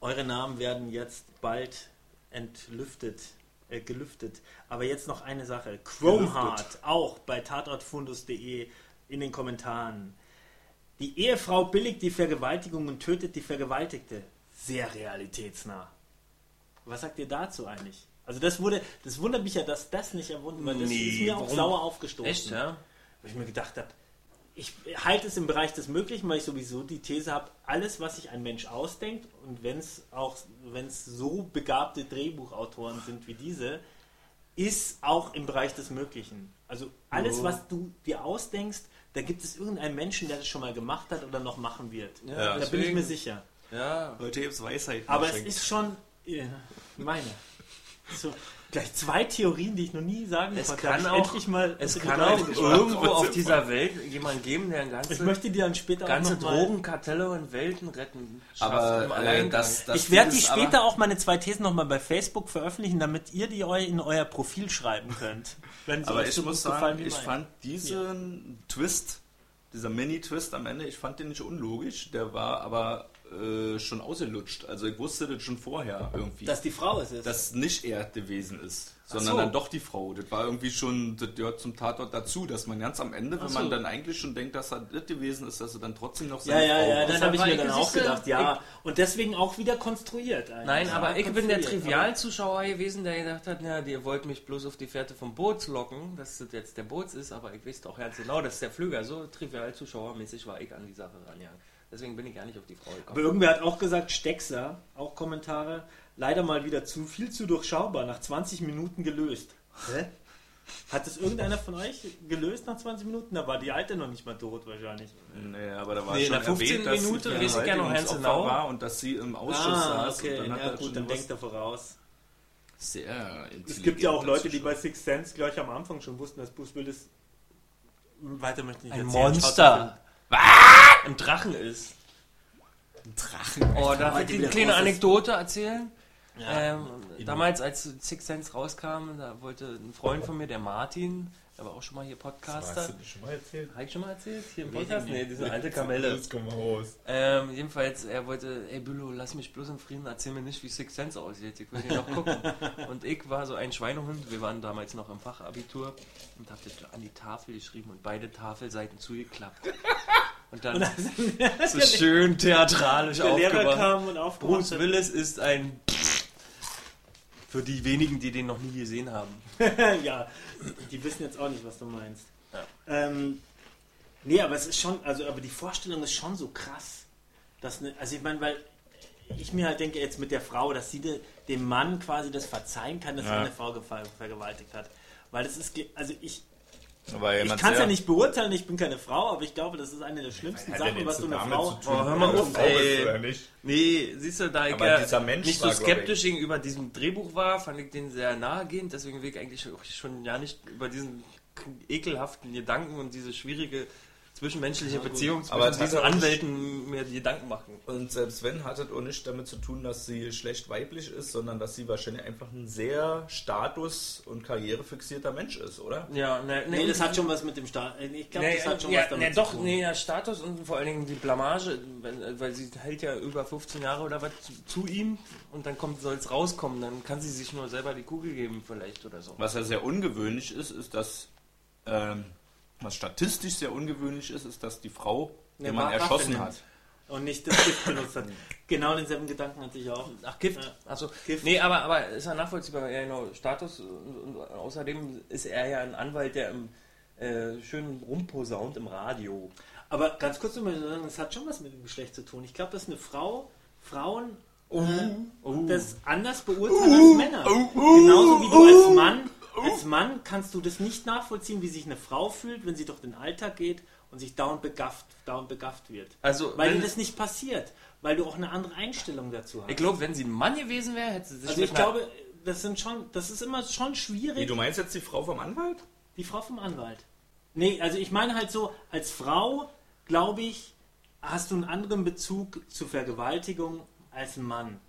Eure Namen werden jetzt bald entlüftet, äh, gelüftet. Aber jetzt noch eine Sache. Chromeheart, auch bei tatortfundus.de in den Kommentaren. Die Ehefrau billigt die Vergewaltigung und tötet die Vergewaltigte. Sehr realitätsnah. Was sagt ihr dazu eigentlich? Also das wurde, das wundert mich ja, dass das nicht erwunden war. Das Nee, ist mir auch warum? sauer aufgestoßen. Echt, ja? Wo ich mir gedacht habe, ich halte es im Bereich des Möglichen, weil ich sowieso die These habe, alles, was sich ein Mensch ausdenkt und wenn es auch, wenn es so begabte Drehbuchautoren sind wie diese, ist auch im Bereich des Möglichen. Also alles, Oh. was du dir ausdenkst, da gibt es irgendeinen Menschen, der das schon mal gemacht hat oder noch machen wird. Ja, da bin ich deswegen. mir sicher. Ja. Heute gibt's Weisheit. Aber es ist schon äh, meine. So, gleich zwei Theorien, die ich noch nie sagen Es konnte. kann ich auch- endlich mal Es die kann auch irgendwo auf dieser Welt jemand geben, der ein Ich ganze, möchte dir dann später ganze auch noch mal Drogenkartelle und Welten retten Aber äh, das, das ich werde die später auch meine zwei Thesen nochmal bei Facebook veröffentlichen, damit ihr die in euer Profil schreiben könnt. Aber euch ich so muss sagen, ich fand diesen Twist, dieser Mini-Twist am Ende, ich fand den nicht unlogisch. Der war aber äh, schon ausgelutscht. Also ich wusste das schon vorher irgendwie. dass die Frau es ist. dass nicht er gewesen ist, sondern so. dann doch die Frau. Das war irgendwie schon, das gehört zum Tatort dazu, dass man ganz am Ende, wenn Ach man so. dann eigentlich schon denkt, dass er das gewesen ist, dass er dann trotzdem noch ja, seine ja, Frau ja, war. das Ja, habe ich mir ich- dann auch gedacht, ja. Und deswegen auch wieder konstruiert. eigentlich. Nein, Ja, aber ich bin der Trivialzuschauer gewesen, der gedacht hat, na, ihr wollt mich bloß auf die Fährte vom Boots locken, dass das jetzt der Boots ist, aber ich weiß doch ganz genau, dass der Flüger so Trivialzuschauermäßig war ich an die Sache ran, ja. Deswegen bin ich gar nicht auf die Frau Aber gekommen. irgendwer hat auch gesagt, Steckser, auch Kommentare, leider mal wieder zu viel zu durchschaubar, nach 20 Minuten gelöst. Hä? Hat das irgendeiner von euch gelöst nach 20 Minuten? Da war die Alte noch nicht mal tot wahrscheinlich. Nee, aber da war Nee, schon nach 15 erwähnt, dass Minuten sie weiß ich ja noch Vergewaltigungsopfer genau. war und dass sie im Ausschuss ah, saß. okay, und dann hat ja er gut, schon dann denkt er voraus. sehr Es gibt ja auch Leute, die bei Six Sense gleich am Anfang schon wussten, dass Bruce Willis weiter möchte ich nicht Ein erzählen. Monster. Ein Drachen ist. Drachen. Oh, darf ich eine kleine Anekdote erzählen? Ja. Ähm, damals, als Six Sense rauskam, da wollte ein Freund von mir, der Martin, der war auch schon mal hier Podcaster. Hast du das schon mal erzählt? Habe ich schon mal erzählt? Hier im Podcast? Nee, diese alte Kamelle. Jetzt komm mal raus. Ähm, jedenfalls, er wollte, ey Bülow, lass mich bloß in Frieden, erzähl mir nicht, wie Six Sense aussieht. Ich will den noch gucken. und ich war so ein Schweinehund, wir waren damals noch im Fachabitur und hab das an die Tafel geschrieben und beide Tafelseiten zugeklappt. Und dann so schön theatralisch der Lehrer aufgebaut. kam und aufgemacht Bruce. Willis ist ein... Für die wenigen, die den noch nie gesehen haben. ja, die wissen jetzt auch nicht, was du meinst. Ja. Ähm, nee, aber es ist schon, also aber die Vorstellung ist schon so krass. Dass ne, also ich meine, weil ich mir halt denke jetzt mit der Frau, dass sie de, dem Mann quasi das verzeihen kann, dass Ja. er eine Frau gefa- vergewaltigt hat. Weil das ist, also ich, ich kann es ja nicht beurteilen, ich bin keine Frau, aber ich glaube, das ist eine der schlimmsten ja Sachen, was du so einer damit Frau... zu tun, Oh, hör mal auf, ey. oder nicht. Nee, siehst du, da ich ja nicht so skeptisch gegenüber diesem Drehbuch war, fand ich den sehr nahegehend. Deswegen will ich eigentlich auch schon ja nicht über diesen ekelhaften Gedanken und diese schwierige zwischenmenschliche Beziehung zwischen Aber diesen ja Anwälten mir die Gedanken machen. Und selbst wenn, hat es auch nicht damit zu tun, dass sie schlecht weiblich ist, sondern dass sie wahrscheinlich einfach ein sehr status- und karrierefixierter Mensch ist, oder? Ja, ne, Nee, das hat schon was mit dem Staat... Ich glaube, Nee, das hat schon ja, was damit nee, zu doch, tun. nee, ja, Status und vor allen Dingen die Blamage, wenn, weil sie hält ja über 15 Jahre oder was zu, zu ihm und dann kommt soll es rauskommen, dann kann sie sich nur selber die Kugel geben vielleicht oder so. Was ja sehr ungewöhnlich ist, ist, dass, ähm, was statistisch sehr ungewöhnlich ist, ist, dass die Frau Eine jemanden Waffe erschossen hat. und nicht das Gift benutzt hat. Genau denselben Gedanken hatte ich auch. Ach, Gift. Ja. Achso. Gift. Nee, aber, aber ist ja nachvollziehbar. Ja, genau. Status und, und außerdem ist er ja ein Anwalt, der im, äh, schön rumposaunt im Radio. Aber ganz kurz noch mal sagen, das hat schon was mit dem Geschlecht zu tun. Ich glaube, dass eine Frau, Frauen Oh. äh, das anders beurteilen als Männer. Genauso wie du als Mann, als Mann kannst du das nicht nachvollziehen, wie sich eine Frau fühlt, wenn sie durch den Alltag geht und sich dauernd begafft, dauernd begafft wird. Also, Weil dir das nicht passiert, weil du auch eine andere Einstellung dazu hast. ich glaube, wenn sie ein Mann gewesen wäre, hätte sie sich also ich glaube, das sind schon, das ist immer schon schwierig. Nee, du meinst jetzt die Frau vom Anwalt? Die Frau vom Anwalt. Nee, also ich meine halt so, als Frau, glaube ich, hast du einen anderen Bezug zur Vergewaltigung als ein Mann.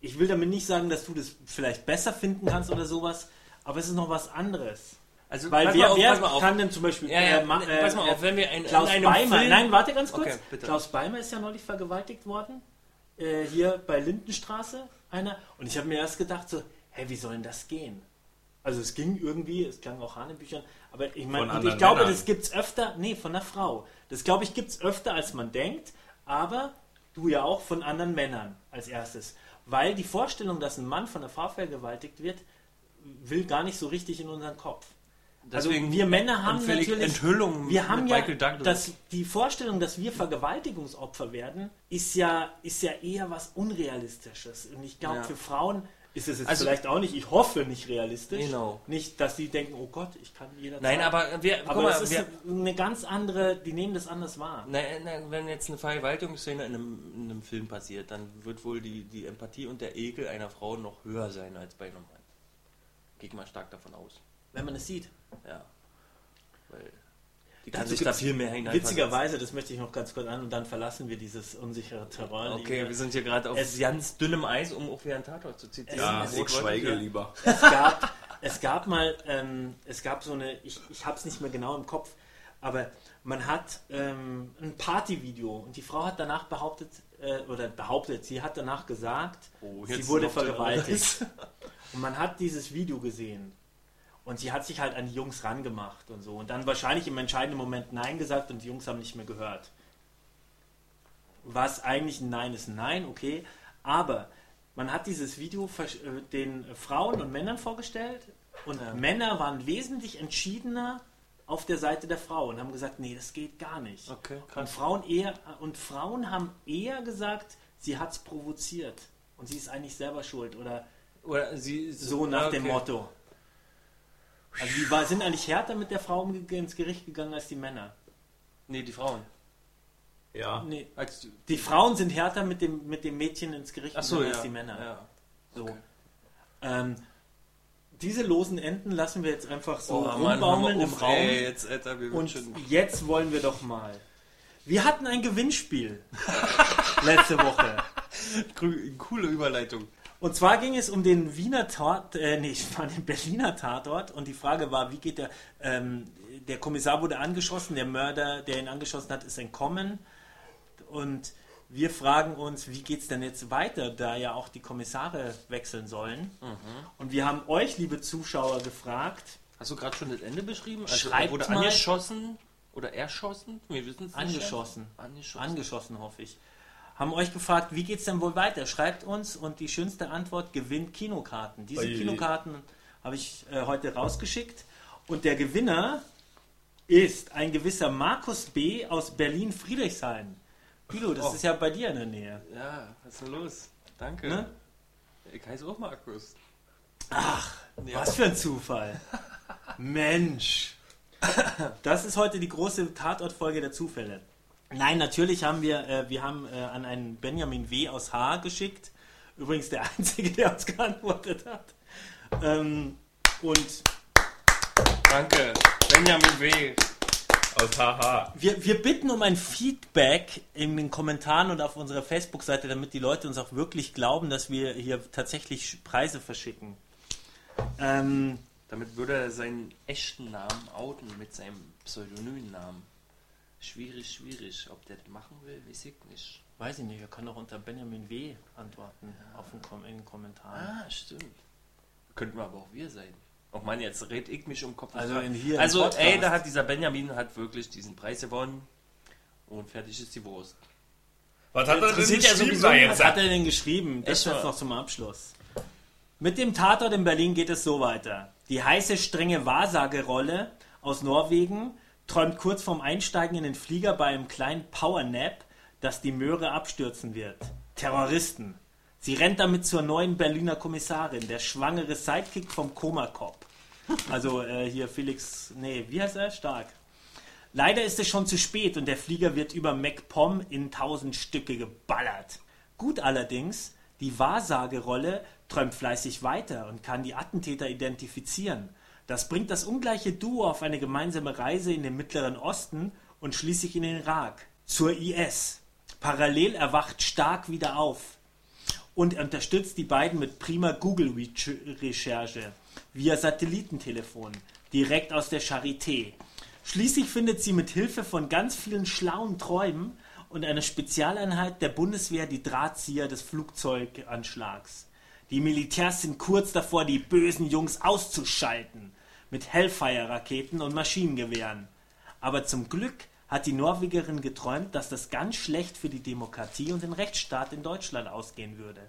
Ich will damit nicht sagen, dass du das vielleicht besser finden kannst oder sowas, aber es ist noch was anderes. Also, Weil wer, auf, wer kann denn zum Beispiel... Ja, ja, äh, ma- ne, pass mal äh, auf, wenn wir ein, Klaus in einem Beimer, Film, nein, warte ganz kurz. Okay. Klaus Beimer ist ja neulich vergewaltigt worden. Äh, hier bei Lindenstraße einer. Und ich habe mir erst gedacht so, hä, wie soll denn das gehen? Also es ging irgendwie, es klang auch Hanebüchern, aber ich meine, ich glaube, Männern. das gibt's öfter, nee, von einer Frau. Das glaube ich gibt's öfter, als man denkt, aber du ja auch von anderen Männern als erstes. Weil die Vorstellung, dass ein Mann von einer Frau vergewaltigt wird, will gar nicht so richtig in unseren Kopf. Deswegen also wir Männer haben natürlich Enthüllungen wir haben ja das, die Vorstellung, dass wir Vergewaltigungsopfer werden, ist ja, ist ja eher was Unrealistisches. Und ich glaube, Ja. für Frauen ist es jetzt Also- vielleicht auch nicht, ich hoffe nicht realistisch. Genau. Nicht, dass die denken, oh Gott, ich kann jederzeit. Nein, aber wir, aber es ist wir, eine ganz andere, die nehmen das anders wahr. na, na, wenn jetzt eine Vergewaltigungsszene in einem, in einem Film passiert, dann wird wohl die, die Empathie und der Ekel einer Frau noch höher sein als bei einem Mann. Gehe ich mal stark davon aus. Wenn man es sieht. Ja. Weil die kann sich da viel mehr hinein. Witzigerweise, das möchte ich noch ganz kurz an und dann verlassen wir dieses unsichere Terrain. Okay, wir sind hier gerade auf Es- ganz dünnem Eis, um auch wieder einen Tatort zu zitieren. Ja, es- ich schweige lieber. es gab, es gab mal, ähm, es gab so eine, ich, ich habe es nicht mehr genau im Kopf, aber man hat ähm, ein Partyvideo und die Frau hat danach behauptet, äh, oder behauptet, sie hat danach gesagt, Oh, sie wurde vergewaltigt. Und man hat dieses Video gesehen. Und sie hat sich halt an die Jungs rangemacht und so. Und dann wahrscheinlich im entscheidenden Moment Nein gesagt und die Jungs haben nicht mehr gehört. Was eigentlich ein Nein ist, ein Nein, okay. Aber man hat dieses Video äh, den Frauen und Männern vorgestellt und Ja. Männer waren wesentlich entschiedener auf der Seite der Frau und haben gesagt, nee, das geht gar nicht. Okay, Und. Frauen eher und Frauen haben eher gesagt, sie hat es provoziert und sie ist eigentlich selber schuld oder Oder sie so nach dem okay. Motto. Also die war, sind eigentlich härter mit der Frau ins Gericht gegangen als die Männer. Nee, die Frauen. Ja. Nee, Als, die Frauen sind härter mit dem, mit dem Mädchen ins Gericht ach so, gegangen ja. als die Männer. Ja. So. Okay. Ähm, diese losen Enden lassen wir jetzt einfach so Oh, rumbaumeln im Raum. Ey, jetzt, Alter, wir Und schon. jetzt wollen wir doch mal. Wir hatten ein Gewinnspiel letzte Woche. Coole Überleitung. Und zwar ging es um den Wiener Tatort, äh, nee, ich war den Berliner Tatort und die Frage war, wie geht der, ähm, der Kommissar wurde angeschossen, der Mörder, der ihn angeschossen hat, ist entkommen und wir fragen uns, wie geht es denn jetzt weiter, da ja auch die Kommissare wechseln sollen. Und wir haben euch, liebe Zuschauer, gefragt, Hast du gerade schon das Ende beschrieben? Also Schreibt er wurde mal. angeschossen oder erschossen? Wir wissen es nicht. angeschossen, Angeschossen. angeschossen hoffe ich, haben euch gefragt, wie geht es denn wohl weiter? Schreibt uns und die schönste Antwort gewinnt Kinokarten. Diese Ui. Kinokarten habe ich äh, heute rausgeschickt und der Gewinner ist ein gewisser Markus B. aus Berlin-Friedrichshain. Pilo, das Oh. ist ja bei dir in der Nähe. Ja, was ist denn los? Danke. Ne? Ich heiße auch Markus. Was für ein Zufall. Mensch. Das ist heute die große Tatortfolge der Zufälle. Nein, natürlich haben wir, äh, wir haben äh, an einen Benjamin W. aus H. geschickt. Übrigens der Einzige, der uns geantwortet hat. Ähm, und Danke. Benjamin W. Aus Haha. wir, wir bitten um ein Feedback in den Kommentaren und auf unserer Facebook-Seite, damit die Leute uns auch wirklich glauben, dass wir hier tatsächlich Preise verschicken. Ähm, Damit würde er seinen echten Namen outen mit seinem Pseudonymnamen. Schwierig, schwierig. Ob der das machen will, weiß ich nicht. weiß ich nicht, wir können auch unter Benjamin W. antworten auf den, Kom in den Kommentaren. Ah, stimmt. Könnten wir aber auch wir sein. Auch Mann, jetzt red ich mich um Kopf. und Also in hier also ey, da hat dieser Benjamin hat wirklich diesen Preis gewonnen. Und fertig ist die Wurst. Was hat er denn ja geschrieben nicht. jetzt? Was hat er denn geschrieben? Das Echt jetzt mal. noch zum Abschluss. Mit dem Tatort in Berlin geht es so weiter. Die heiße, strenge Wahrsagerolle aus Norwegen träumt kurz vorm Einsteigen in den Flieger bei einem kleinen Powernap, dass die Möhre abstürzen wird. Terroristen. Sie rennt damit zur neuen Berliner Kommissarin, der schwangere Sidekick vom Koma-Cop. Also äh, hier Felix, nee, wie heißt er? Stark. Leider ist es schon zu spät und der Flieger wird über MacPom in tausend Stücke geballert. Gut allerdings, die Wahrsagerolle träumt fleißig weiter und kann die Attentäter identifizieren. Das bringt das ungleiche Duo auf eine gemeinsame Reise in den Mittleren Osten und schließlich in den Irak, zur IS. Parallel erwacht Stark wieder auf und unterstützt die beiden mit prima Google-Recherche via Satellitentelefon, direkt aus der Charité. Schließlich findet sie mit Hilfe von ganz vielen schlauen Träumen und einer Spezialeinheit der Bundeswehr die Drahtzieher des Flugzeuganschlags. Die Militärs sind kurz davor, die bösen Jungs auszuschalten mit Hellfire-Raketen und Maschinengewehren. Aber zum Glück hat die Norwegerin geträumt, dass das ganz schlecht für die Demokratie und den Rechtsstaat in Deutschland ausgehen würde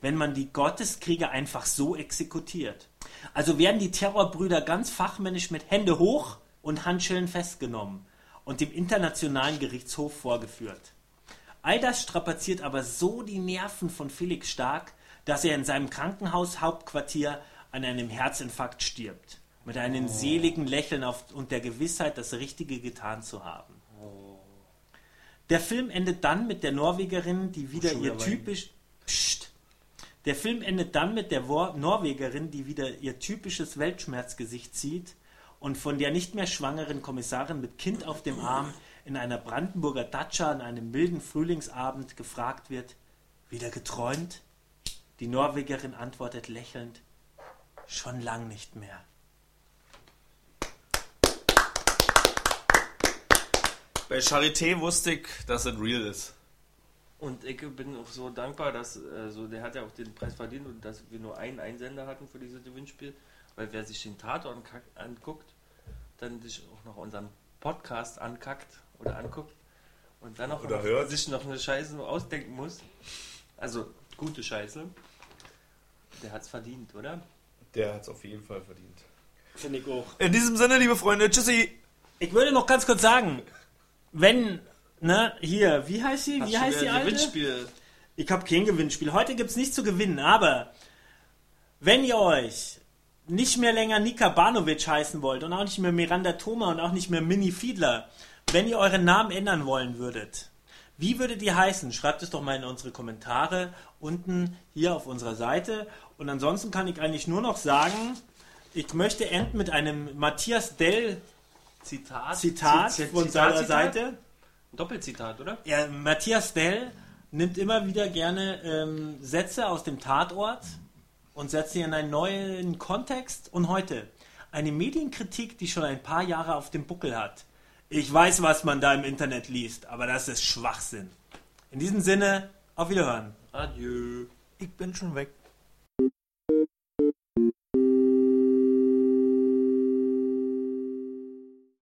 wenn man die Gotteskrieger einfach so exekutiert. Also werden die Terrorbrüder ganz fachmännisch mit Hände hoch und Handschellen festgenommen und dem Internationalen Gerichtshof vorgeführt. All das strapaziert aber so die Nerven von Felix Stark, dass er in seinem Krankenhaushauptquartier an einem Herzinfarkt stirbt. Mit einem seligen Lächeln auf, und der Gewissheit, das Richtige getan zu haben. Der Film endet dann mit der Norwegerin, die wieder ihr typisch. Psst. Der Film endet dann mit der Norwegerin, die wieder ihr typisches Weltschmerzgesicht zieht und von der nicht mehr schwangeren Kommissarin mit Kind auf dem Arm in einer Brandenburger Datscha an einem milden Frühlingsabend gefragt wird: Wieder geträumt? Die Norwegerin antwortet lächelnd: Schon lang nicht mehr. Bei Charité wusste ich, dass es real ist. Und ich bin auch so dankbar, dass äh, so, der hat ja auch den Preis verdient und dass wir nur einen Einsender hatten für dieses Gewinnspiel, weil wer sich den Tatort anguckt, dann sich auch noch unseren Podcast ankackt oder anguckt und dann auch Oder noch hört. sich noch eine Scheiße ausdenken muss. Also gute Scheiße. Der hat's verdient, oder? Der hat es auf jeden Fall verdient. Finde ich auch. In diesem Sinne, liebe Freunde, tschüssi. Ich würde noch ganz kurz sagen, wenn, ne, hier, wie heißt sie? Hast Wie heißt die alte? Gewinnspiel. Ich habe kein Gewinnspiel. Heute gibt es nichts zu gewinnen, aber wenn ihr euch nicht mehr länger Nika Banovic heißen wollt und auch nicht mehr Miranda Thoma und auch nicht mehr Mini Fiedler, wenn ihr euren Namen ändern wollen würdet, wie würdet ihr heißen? Schreibt es doch mal in unsere Kommentare unten hier auf unserer Seite. Und ansonsten kann ich eigentlich nur noch sagen, ich möchte enden mit einem Matthias Dell Zitat. Zitat Zit- von Zitat, seiner Zitat? Seite. Doppelzitat, oder? Ja, Matthias Dell nimmt immer wieder gerne ähm, Sätze aus dem Tatort und setzt sie in einen neuen Kontext. Und heute eine Medienkritik, die schon ein paar Jahre auf dem Buckel hat. Ich weiß, was man da im Internet liest, aber das ist Schwachsinn. In diesem Sinne, auf Wiederhören. Adieu. Ich bin schon weg.